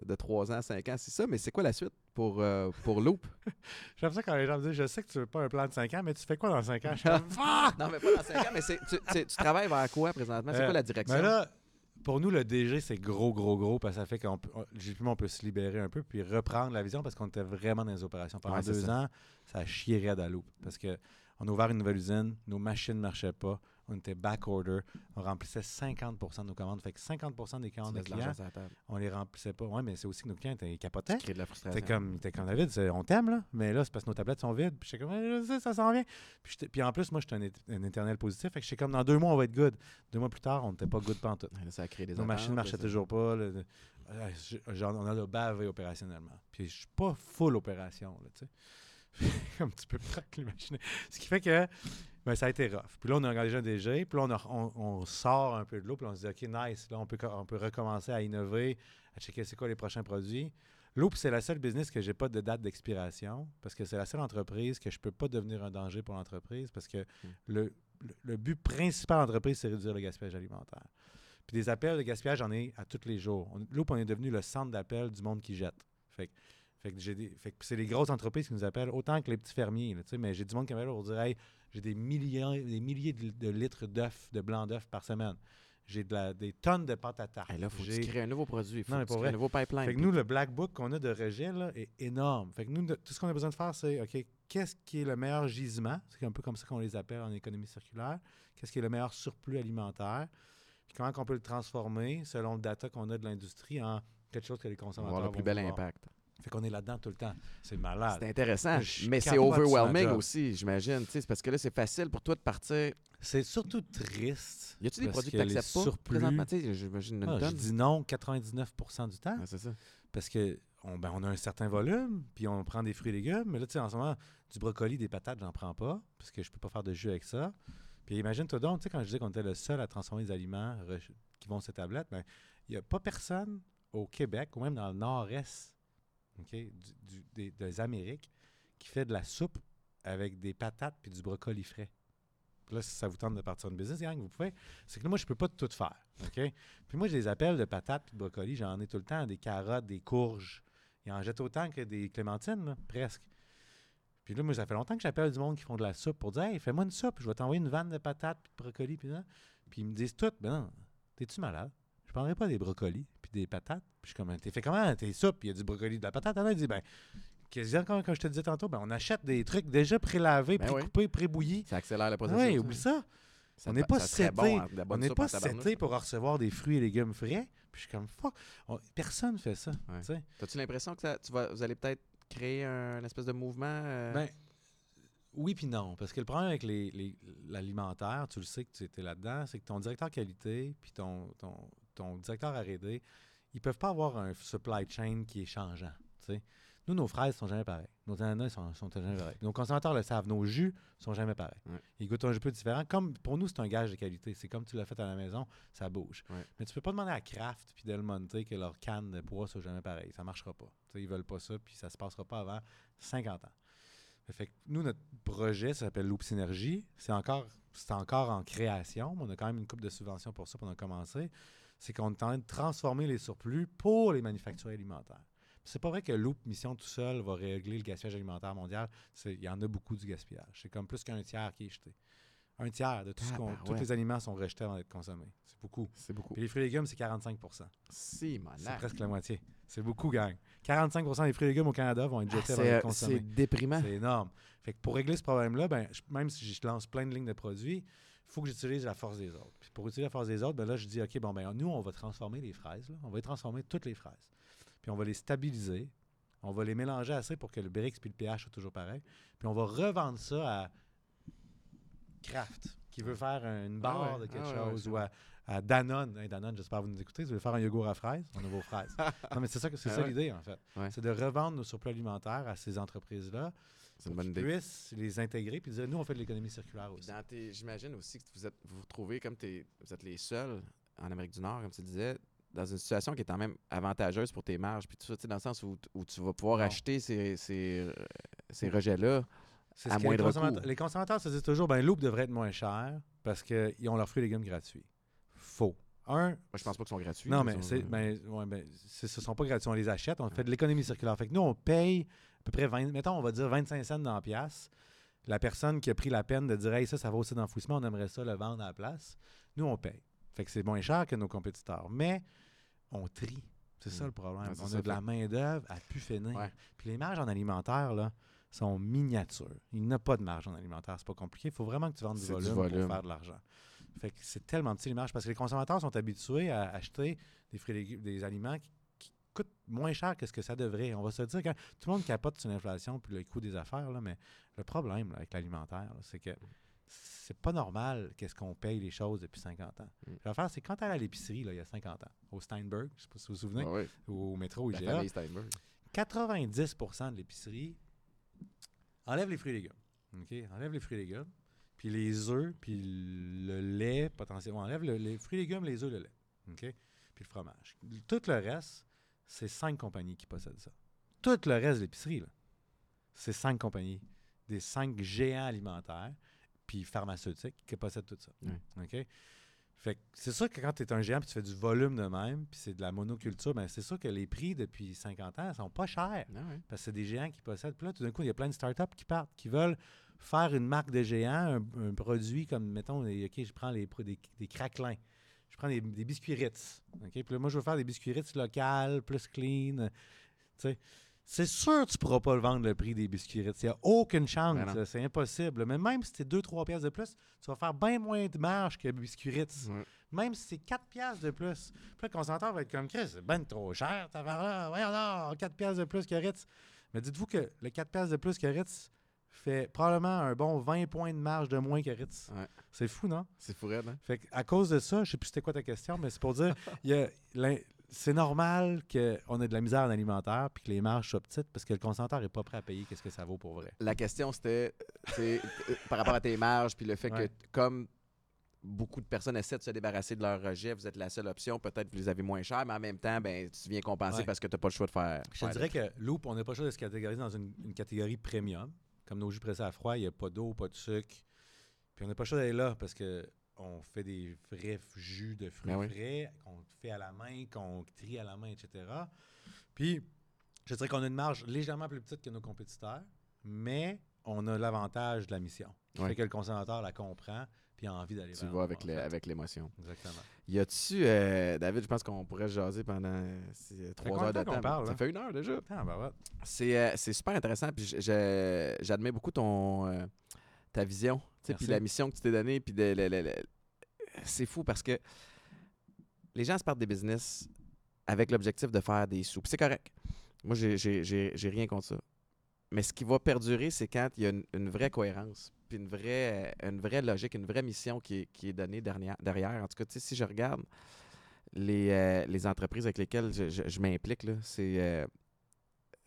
[SPEAKER 1] de 3 ans, 5 ans, c'est ça, mais c'est quoi la suite pour, euh, pour Loop?
[SPEAKER 2] J'aime ça quand les gens me disent Je sais que tu veux pas un plan de 5 ans, mais tu fais quoi dans 5 ans? Je suis comme, Fuck!
[SPEAKER 1] non, mais pas dans 5 ans, mais tu, tu- tu travailles vers quoi présentement? C'est
[SPEAKER 2] Euh,
[SPEAKER 1] quoi la direction?
[SPEAKER 2] Mais là, pour nous, le DG, c'est gros, gros, gros, parce que ça fait qu'on peut, on- on peut se libérer un peu puis reprendre la vision parce qu'on était vraiment dans les opérations. Pendant
[SPEAKER 1] Ouais,
[SPEAKER 2] deux
[SPEAKER 1] ça.
[SPEAKER 2] ans, ça chierait à Daloop parce que on a ouvert une nouvelle usine, nos machines ne marchaient pas, on était back order, on remplissait 50% de nos commandes. Fait que 50% des commandes de
[SPEAKER 1] laisses de l'argent
[SPEAKER 2] clients, on les remplissait pas. Ouais, mais c'est aussi que nos clients étaient capotaient.
[SPEAKER 1] crées de la frustration.
[SPEAKER 2] T'es comme, t'es comme David, c'est- on t'aime, là. Mais là, c'est parce que nos tablettes sont vides. Puis j'étais comme, Eh, je sais, ça s'en vient. Puis, en plus, moi, j'étais un, un éternel positif. Fait que j'étais comme, dans deux mois, on va être good. Deux mois plus tard, on n'était pas good pantoute.
[SPEAKER 1] Là, ça a créé des
[SPEAKER 2] Nos machines
[SPEAKER 1] attentes,
[SPEAKER 2] marchaient toujours pas. Euh, genre, on a le bavé opérationnellement. Puis je suis pas full opération, là, tu sais. comme tu peux pas l'imaginer. Ce qui fait que ben, ça a été rough. Puis là, on a engagé un DG. Puis là, on, a- on- on sort un peu de l'eau. Puis on se dit, OK, nice. Là, on peut, on peut recommencer à innover, à checker c'est quoi les prochains produits. Loop, c'est la seule business que j'ai pas de date d'expiration parce que c'est la seule entreprise que je peux pas devenir un danger pour l'entreprise parce que le, le, le but principal de l'entreprise, c'est réduire le gaspillage alimentaire. Puis des appels de gaspillage, j'en ai à tous les jours. Loop, on est devenu le centre d'appel du monde qui jette. Fait que, fait que j'ai des- fait que c'est les grosses entreprises qui nous appellent, autant que les petits fermiers. là, mais j'ai du monde qui m'appelle pour dire Hey, j'ai des milliers, des milliers de, de litres d'œufs, de blanc d'œufs par semaine. J'ai de des tonnes de pâte à tarte.
[SPEAKER 1] Là, faut que tu crées un nouveau produit. Faut
[SPEAKER 2] Non, mais
[SPEAKER 1] que tu
[SPEAKER 2] pour
[SPEAKER 1] crées un nouveau pipeline.
[SPEAKER 2] fait que nous, le black book qu'on a de rejet là, est énorme. Fait que nous, tout ce qu'on a besoin de faire, c'est OK, qu'est-ce qui est le meilleur gisement? C'est un peu comme ça qu'on les appelle en économie circulaire. Qu'est-ce qui est le meilleur surplus alimentaire? Puis comment on peut le transformer selon le data qu'on a de l'industrie en quelque chose que les
[SPEAKER 1] on va
[SPEAKER 2] consommateurs
[SPEAKER 1] avoir le plus
[SPEAKER 2] vont
[SPEAKER 1] bel impact.
[SPEAKER 2] Fait qu'on est là-dedans tout le temps. C'est malade.
[SPEAKER 1] C'est intéressant,
[SPEAKER 2] Je
[SPEAKER 1] mais c'est overwhelming aussi, j'imagine. C'est parce que là, c'est facile pour toi de partir.
[SPEAKER 2] C'est surtout triste.
[SPEAKER 1] Y a-tu des produits que
[SPEAKER 2] que
[SPEAKER 1] tu n'acceptes pas
[SPEAKER 2] surplus-
[SPEAKER 1] présentement? J'imagine une
[SPEAKER 2] Ah, je dis non 99 du temps.
[SPEAKER 1] C'est ça.
[SPEAKER 2] Parce que on, ben, on a un certain volume, puis on prend des fruits et légumes. Mais là, tu sais, en ce moment, du brocoli, des patates, j'en prends pas, parce que je peux pas faire de jus avec ça. Puis imagine-toi donc, tu sais, quand je disais qu'on était le seul à transformer des aliments qui vont sur ces tablettes, ben, il n'y a pas personne au Québec, ou même dans le nord-est des, Amériques, qui fait de la soupe avec des patates puis du brocoli frais. Là, si ça vous tente de partir une business, gang, vous pouvez. C'est que là, moi, je peux pas tout faire. Puis moi, j'ai des appels de patates puis de brocolis. J'en ai tout le temps. Des carottes, des courges. Ils en jettent autant que des clémentines, presque. Puis là, moi, ça fait longtemps que j'appelle du monde qui font de la soupe pour dire Hey, fais-moi une soupe, je vais t'envoyer une vanne de patates puis de brocolis. Puis, puis ils me disent tout Ben non, t'es-tu malade? Je prendrais pas des brocolis puis des patates. Puis je suis comme T'es fait comment? T'es soupe, il y a du brocoli, de la patate. Alors, il dit Ben, quasiment comme quand je te disais tantôt, ben, on achète des trucs déjà prélavés,
[SPEAKER 1] Ben oui.
[SPEAKER 2] précoupés, prébouillis.
[SPEAKER 1] Ça accélère le processus.
[SPEAKER 2] Oui, oublie ça.
[SPEAKER 1] Ça
[SPEAKER 2] on n'est
[SPEAKER 1] pa-
[SPEAKER 2] pas
[SPEAKER 1] ça
[SPEAKER 2] seté.
[SPEAKER 1] bon, hein,
[SPEAKER 2] on n'est pas seté pour recevoir des fruits et légumes frais. Puis je suis comme fuck. On- personne fait ça.
[SPEAKER 1] Ouais. T'as-tu l'impression que ça- tu vas, vous allez peut-être créer un, une espèce de mouvement? euh,
[SPEAKER 2] Ben, oui puis non. Parce que le problème avec les, les- l'alimentaire, tu le sais que tu étais là-dedans, c'est que ton directeur qualité puis ton, ton, ton directeur R&D, ils peuvent pas avoir un supply chain qui est changeant. Nous, nos fraises sont jamais pareilles. Nos ananas sont, sont jamais pareils. Nos consommateurs le savent. Nos jus sont jamais pareils.
[SPEAKER 1] Ouais.
[SPEAKER 2] Ils goûtent un jus peu différent. Comme pour nous, c'est un gage de qualité. C'est comme tu l'as fait à la maison, ça bouge.
[SPEAKER 1] Ouais.
[SPEAKER 2] Mais tu peux pas demander à Kraft puis Del Monte que leur canne de poids soit jamais pareil. Ça marchera pas. Sais, ils veulent pas ça, puis ça se passera pas avant 50 ans. Fait que nous, notre projet ça s'appelle Loop Synergie. C'est encore, c'est encore en création, mais on a quand même une coupe de subventions pour ça, pour on a commencé. C'est qu'on est en train de transformer les surplus pour les manufacturiers alimentaires. C'est pas vrai que Loop Mission tout seul va régler le gaspillage alimentaire mondial. C'est- Il y en a beaucoup du gaspillage. C'est comme plus qu'un tiers qui est jeté. Un tiers de tout ce qu'on, tous
[SPEAKER 1] Tabarouette.
[SPEAKER 2] les aliments sont rejetés avant d'être consommés. C'est beaucoup.
[SPEAKER 1] C'est beaucoup.
[SPEAKER 2] Puis les fruits et légumes, c'est 45%
[SPEAKER 1] Si,
[SPEAKER 2] C'est presque la moitié. C'est beaucoup, gang. 45% des fruits et légumes au Canada vont être jetés avant
[SPEAKER 1] C'est
[SPEAKER 2] d'être consommés.
[SPEAKER 1] c'est déprimant.
[SPEAKER 2] C'est énorme. Fait que pour régler ce problème-là, ben, je- même si je lance plein de lignes de produits, faut que j'utilise la force des autres. Puis pour utiliser la force des autres, ben là, je dis, OK, bon, ben, nous, on va transformer les fraises. là. On va transformer toutes les fraises. Puis on va les stabiliser. On va les mélanger assez pour que le Brix puis le pH soient toujours pareil. Puis on va revendre ça à Kraft, qui veut faire une barre
[SPEAKER 1] Ah ouais,
[SPEAKER 2] de quelque
[SPEAKER 1] ah ouais,
[SPEAKER 2] chose, ou à, à Danone. Hey, Danone, j'espère que vous nous écoutez. Vous voulez faire un yogourt à fraises? On a vos fraises. non, mais c'est ça, c'est
[SPEAKER 1] Ah
[SPEAKER 2] ça l'idée, en fait. C'est de revendre nos surplus alimentaires à ces entreprises-là
[SPEAKER 1] C'est une bonne idée.
[SPEAKER 2] puissent les intégrer puis dire nous on fait de l'économie circulaire aussi.
[SPEAKER 1] J'imagine aussi que vous êtes, vous vous retrouvez comme t'es- vous êtes les seuls en Amérique du Nord, comme tu disais, dans une situation qui est quand même avantageuse pour tes marges, puis tout ça, tu sais, dans le sens où, où tu vas pouvoir
[SPEAKER 2] Non.
[SPEAKER 1] acheter ces, ces, euh, ces rejets-là. À
[SPEAKER 2] ce que les
[SPEAKER 1] moindre
[SPEAKER 2] consommateurs,
[SPEAKER 1] coût.
[SPEAKER 2] les consommateurs se disent toujours ben Loop devrait être moins cher parce qu'ils ont leurs fruits et légumes gratuits. Faux. Un,
[SPEAKER 1] Moi, je pense pas qu'ils sont gratuits.
[SPEAKER 2] non mais
[SPEAKER 1] sont-
[SPEAKER 2] c'est ben, ouais, ben, ce sont pas gratuits, on les achète, on fait de l'économie circulaire. Fait que nous on paye peu près 20, mettons on va dire 25 cents dans la pièce. La personne qui a pris la peine de dire hey, ça ça va aussi d'enfouissement, on aimerait ça le vendre à la place. Nous on paye. Fait que c'est moins cher que nos compétiteurs, mais on trie. C'est ça
[SPEAKER 1] Mm.
[SPEAKER 2] le problème.
[SPEAKER 1] Ouais,
[SPEAKER 2] on
[SPEAKER 1] ça,
[SPEAKER 2] a de la main-d'œuvre à pu finir.
[SPEAKER 1] Ouais.
[SPEAKER 2] Puis les marges en alimentaire, là, sont miniatures. Il n'y a pas de marge en alimentaire. C'est pas compliqué. Il faut vraiment que tu vendes du volume, pour faire de l'argent. Fait que c'est tellement petit les marges parce que les consommateurs sont habitués à acheter des fruits et légumes, des aliments qui, moins cher que ce que ça devrait. On va se dire que tout le monde capote sur l'inflation puis le coût des affaires, là, mais le problème là, avec l'alimentaire, c'est que c'est pas normal qu'est-ce qu'on paye les choses depuis 50 ans.
[SPEAKER 1] Mm.
[SPEAKER 2] L'affaire, c'est quand allais à l'épicerie, il y a 50 ans, au Steinberg, je sais pas si vous vous souvenez,
[SPEAKER 1] Ah ouais,
[SPEAKER 2] ou au métro, IGA,
[SPEAKER 1] famille Steinberg.
[SPEAKER 2] 90% de l'épicerie enlève les fruits et légumes. OK? Enlève les fruits et légumes. Puis les œufs, puis le lait, potentiellement. Enlève le- les fruits et légumes, les œufs, le lait. OK? Puis le fromage. Tout le reste, c'est cinq compagnies qui possèdent ça. Tout le reste de l'épicerie, là, c'est cinq compagnies. Des cinq géants alimentaires, puis pharmaceutiques qui possèdent tout ça. OK? Fait c'est sûr que quand tu es un géant puis tu fais du volume de même, puis c'est de la monoculture, ben c'est sûr que les prix depuis 50 ans sont pas chers.
[SPEAKER 1] Ah.
[SPEAKER 2] Parce que c'est des géants qui possèdent. Puis là, tout d'un coup, il y a plein de startups qui partent, qui veulent faire une marque de géant, un, un produit comme, mettons, OK, je prends les, des craquelins. Je prends des, des biscuits Ritz. Puis là, moi, je veux faire des biscuits Ritz local, plus clean. euh. C'est sûr que tu pourras pas le vendre le prix des biscuits Ritz. Il n'y a aucune chance.
[SPEAKER 1] Ben
[SPEAKER 2] C'est impossible. Mais même si c'est 2-3 pièces de plus, tu vas faire bien moins de marge que biscuits Ritz.
[SPEAKER 1] Ouais.
[SPEAKER 2] Même si c'est 4 piastres de plus. Puis là, le consommateur va être comme Chris, c'est ben trop cher, ta là, voyons non, 4 piastres de plus que Ritz. Mais dites-vous que le 4 piastres de plus que Ritz fait probablement un bon 20 points de marge de moins que Ritz.
[SPEAKER 1] Ouais.
[SPEAKER 2] C'est fou, non?
[SPEAKER 1] C'est fou, raide, hein?
[SPEAKER 2] Fait à cause de ça, je sais plus c'était quoi ta question, mais c'est pour dire, il y a l'in- c'est normal qu'on ait de la misère en alimentaire puis que les marges soient petites parce que le consommateur n'est pas prêt à payer qu'est-ce que ça vaut pour vrai.
[SPEAKER 1] La question, c'était c'est, euh, par rapport à tes marges, puis le fait
[SPEAKER 2] Ouais.
[SPEAKER 1] que, comme beaucoup de personnes essaient de se débarrasser de leurs rejets, vous êtes la seule option. Peut-être que vous les avez moins cher, mais en même temps, ben, tu viens compenser
[SPEAKER 2] Ouais.
[SPEAKER 1] parce que tu n'as pas le choix de faire.
[SPEAKER 2] Je te dirais que Loop, on n'a pas le choix de se catégoriser dans une, une catégorie premium. Comme nos jus pressés à froid, il n'y a pas d'eau, pas de sucre. Puis on n'a pas le choix d'aller là parce que on fait des vrais jus de fruits
[SPEAKER 1] Ben oui.
[SPEAKER 2] frais qu'on fait à la main, qu'on trie à la main, etc. Puis, je dirais qu'on a une marge légèrement plus petite que nos compétiteurs, mais on a l'avantage de la mission.
[SPEAKER 1] Ouais.
[SPEAKER 2] fait que le consommateur la comprend puis a envie d'aller
[SPEAKER 1] Tu vas avec les-
[SPEAKER 2] fait.
[SPEAKER 1] avec l'émotion.
[SPEAKER 2] Exactement.
[SPEAKER 1] Y a-tu, euh, David, je pense qu'on pourrait jaser pendant trois heures
[SPEAKER 2] de temps parle,
[SPEAKER 1] ça fait une heure déjà.
[SPEAKER 2] Ah, ben ouais.
[SPEAKER 1] C'est, euh, c'est super intéressant. Puis j'admets beaucoup ton, euh, ta vision, tu sais, puis la mission que tu t'es donnée. Puis de- le- le- le- c'est fou parce que les gens se partent des business avec l'objectif de faire des sous. Puis c'est correct. Moi, j'ai, j'ai, j'ai- j'ai rien contre ça. Mais ce qui va perdurer, c'est quand il y a une, une vraie cohérence, puis une vraie, euh, une vraie logique, une vraie mission qui est, qui est donnée derrière, derrière. En tout cas, si je regarde les, euh, les entreprises avec lesquelles je, je- je m'implique, c'est, euh,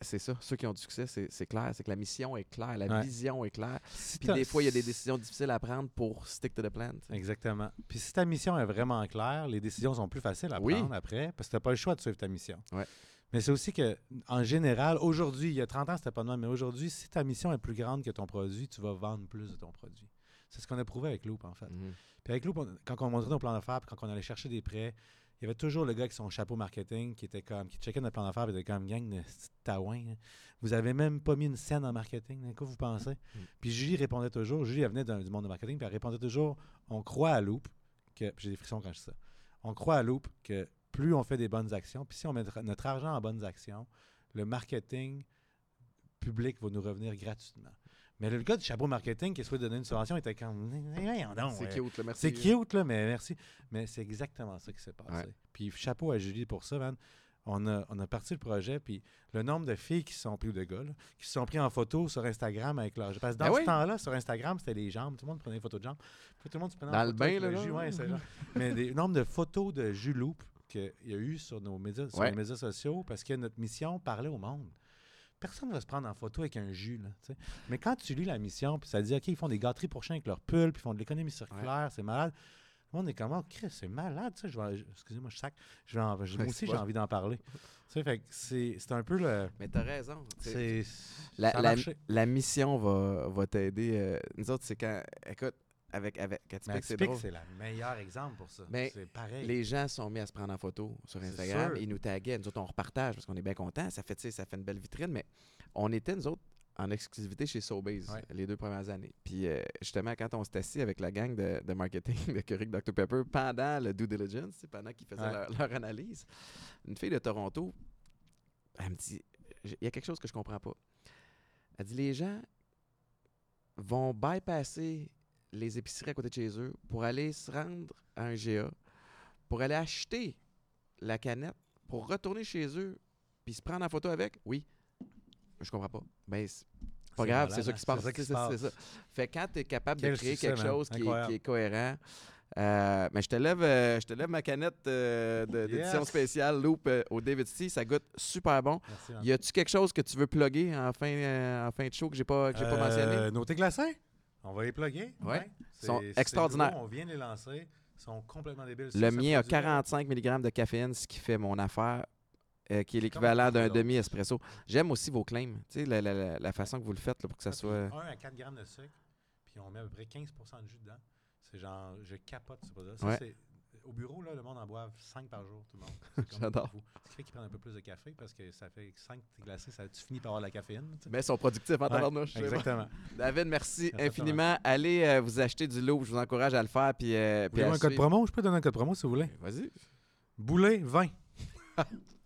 [SPEAKER 1] c'est ça. Ceux qui ont du succès, c'est, clair. C'est que la mission est claire, la
[SPEAKER 2] Ouais.
[SPEAKER 1] vision est claire.
[SPEAKER 2] Si
[SPEAKER 1] Puis des fois, il y a des décisions difficiles à prendre pour stick to the plan.
[SPEAKER 2] Exactement. Puis si ta mission est vraiment claire, les décisions sont plus faciles à
[SPEAKER 1] Oui.
[SPEAKER 2] prendre après parce que tu n'as pas le choix de suivre ta mission.
[SPEAKER 1] Ouais.
[SPEAKER 2] Mais c'est aussi que, en général, aujourd'hui, il y a 30 ans, c'était pas de même, mais aujourd'hui, si ta mission est plus grande que ton produit, tu vas vendre plus de ton produit. C'est ce qu'on a prouvé avec Loop, en fait.
[SPEAKER 1] Mhm.
[SPEAKER 2] Puis avec Loop, on- quand on montrait nos plans d'affaires, puis quand on allait chercher des prêts, il y avait toujours le gars avec son chapeau marketing qui était comme, qui checkait notre plan d'affaires et était comme, gang de taouins, hein. vous avez même pas mis une scène en marketing, à quoi vous pensez? Puis Julie répondait toujours, Julie elle venait du monde de marketing, puis elle répondait toujours, on croit à Loop, que, puis j'ai des frissons quand je dis ça, on croit à Loop que plus on fait des bonnes actions, puis si on met notre argent en bonnes actions, le marketing public va nous revenir gratuitement. Mais le gars du chapeau marketing qui souhait donner une subvention était comme, donc,
[SPEAKER 1] c'est
[SPEAKER 2] euh,
[SPEAKER 1] cute, là, merci.
[SPEAKER 2] c'est cute, là, mais merci. Mais c'est exactement ça qui s'est passé.
[SPEAKER 1] Ouais.
[SPEAKER 2] Puis chapeau à Julie pour ça, man. On a, on a parti le projet, puis le nombre de filles qui se sont pris, ou de gars, là, qui se sont pris en photo sur Instagram avec leur... Parce que dans
[SPEAKER 1] Ben
[SPEAKER 2] ce
[SPEAKER 1] oui.
[SPEAKER 2] temps-là, sur Instagram, c'était les jambes. Tout le monde prenait des photos de jambes. Puis tout le monde se prenait
[SPEAKER 1] Dans
[SPEAKER 2] en
[SPEAKER 1] le
[SPEAKER 2] photo
[SPEAKER 1] bain, là,
[SPEAKER 2] le jus, ouais. Mais le nombre de photos de jus loup qu'il y a eu sur nos médias, sur
[SPEAKER 1] Ouais.
[SPEAKER 2] les médias sociaux, parce que notre mission parlait au monde. Personne ne va se prendre en photo avec un jus. Là. Mais quand tu lis la mission, puis ça dit, OK, ils font des gâteries pour chiens avec leur pull, puis ils font de l'économie circulaire, c'est malade. Le monde est comme, oh, Chris, c'est malade, ça. Je vais, excusez-moi, je sac. Je vais en- je- moi aussi, j'ai envie d'en parler. Fait c'est c'est un peu le.
[SPEAKER 1] Mais t'as raison.
[SPEAKER 2] C'est.
[SPEAKER 1] La, la- la mission va, va t'aider. euh, nous autres, c'est quand. Écoute, avec, avec c'est
[SPEAKER 2] le meilleur exemple pour ça.
[SPEAKER 1] Mais
[SPEAKER 2] c'est pareil.
[SPEAKER 1] Les gens sont mis à se prendre en photo sur Instagram. Ils nous taguaient. Nous autres, on repartage parce qu'on est bien contents. Ça fait, ça fait une belle vitrine. Mais on était, nous autres, en exclusivité chez Sobeys
[SPEAKER 2] Ouais.
[SPEAKER 1] les deux premières années. Puis euh, justement, quand on s'est assis avec la gang de, de marketing de Keurig Dr Pepper pendant le due diligence, pendant qu'ils faisaient
[SPEAKER 2] Ouais.
[SPEAKER 1] leur, leur analyse, une fille de Toronto, elle me dit il y a quelque chose que je comprends pas. Elle dit les gens vont bypasser les épiceries à côté de chez eux pour aller se rendre à un GA, pour aller acheter la canette, pour retourner chez eux, puis se prendre en photo avec? Oui, je comprends pas. Ben, c'est pas grave,
[SPEAKER 2] malade,
[SPEAKER 1] c'est ça
[SPEAKER 2] hein?
[SPEAKER 1] qui se passe.
[SPEAKER 2] C'est ça.
[SPEAKER 1] Fait quand tu es capable
[SPEAKER 2] Quel
[SPEAKER 1] de créer
[SPEAKER 2] succès,
[SPEAKER 1] quelque chose qui est,
[SPEAKER 2] Incroyable.
[SPEAKER 1] qui est cohérent, euh, mais je te lève, euh, je te lève ma canette euh, d'édition
[SPEAKER 2] Yes.
[SPEAKER 1] spéciale Loop au David C. Ça goûte super bon.
[SPEAKER 2] Merci.
[SPEAKER 1] Y a-tu quelque chose que tu veux plugger en fin, en fin de show que j'ai pas, que pas mentionné?
[SPEAKER 2] Thés glacés, on va les plugger?
[SPEAKER 1] Ouais.
[SPEAKER 2] C'est-
[SPEAKER 1] Sont extraordinaires.
[SPEAKER 2] on vient de les lancer. Ils sont complètement débiles.
[SPEAKER 1] Le
[SPEAKER 2] Ça, ça
[SPEAKER 1] mien a
[SPEAKER 2] produit-
[SPEAKER 1] 45 mg de caféine, ce qui fait mon affaire, euh, qui est l'équivalent d'un demi-espresso. J'aime aussi vos claims, tu sais, la, la- la- façon que vous le faites là, pour que ça
[SPEAKER 2] Puis
[SPEAKER 1] soit...
[SPEAKER 2] 1 à 4 grammes de sucre, puis on met à peu près 15 de jus dedans. C'est genre, je capote ce produit. Ça,
[SPEAKER 1] Ouais.
[SPEAKER 2] Au bureau, là, le monde en boive 5 par jour, tout le monde.
[SPEAKER 1] J'adore.
[SPEAKER 2] Ce qui fait qu'ils prennent un peu plus de café parce que ça fait 5 thés glacés, ça, tu finis par avoir de la caféine. tu sais.
[SPEAKER 1] Mais ils sont productifs en
[SPEAKER 2] Ouais. Exactement.
[SPEAKER 1] David, merci infiniment. Allez euh, vous acheter du lot. Je vous encourage à le faire. Puis, euh, puis
[SPEAKER 2] un code
[SPEAKER 1] suivre.
[SPEAKER 2] promo? Je peux donner un code promo si vous voulez.
[SPEAKER 1] Vas-y.
[SPEAKER 2] Boulet 20.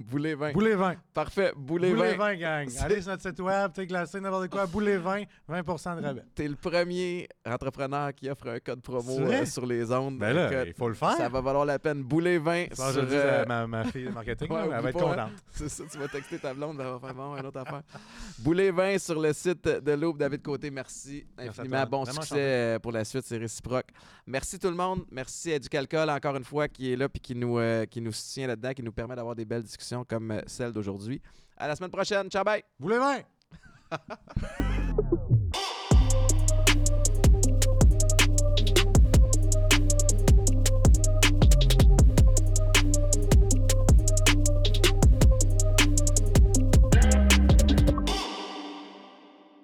[SPEAKER 1] Boulet 20.
[SPEAKER 2] Boulet 20.
[SPEAKER 1] Parfait. Boulet,
[SPEAKER 2] Boulet
[SPEAKER 1] 20.
[SPEAKER 2] 20, gang. Allez sur notre site web, thé glacé, n'importe quoi. Boulet 20, 20% de rabais.
[SPEAKER 1] T'es le premier entrepreneur qui offre un code promo euh, sur les ondes.
[SPEAKER 2] Ben là, il faut le faire.
[SPEAKER 1] ça va valoir la peine. Boulet 20
[SPEAKER 2] Ça, je
[SPEAKER 1] sur...
[SPEAKER 2] dis
[SPEAKER 1] euh,
[SPEAKER 2] à ma, ma fille de marketing,
[SPEAKER 1] Ouais,
[SPEAKER 2] là, elle va être
[SPEAKER 1] hein.
[SPEAKER 2] contente.
[SPEAKER 1] C'est ça, tu vas texter ta blonde, elle va faire bon, une autre affaire. Boulet 20 sur le site de l'Aube. David Côté, merci infiniment. Bon
[SPEAKER 2] Vraiment
[SPEAKER 1] succès euh, pour la suite, c'est réciproque. Merci tout le monde. Merci à Ducalcol, encore une fois, qui est là puis qui nous, euh, qui nous soutient là-dedans, qui nous permet d'avoir des belles discussions comme euh, celle d'aujourd'hui. À la semaine prochaine. Ciao, bye!
[SPEAKER 2] Boulet 20!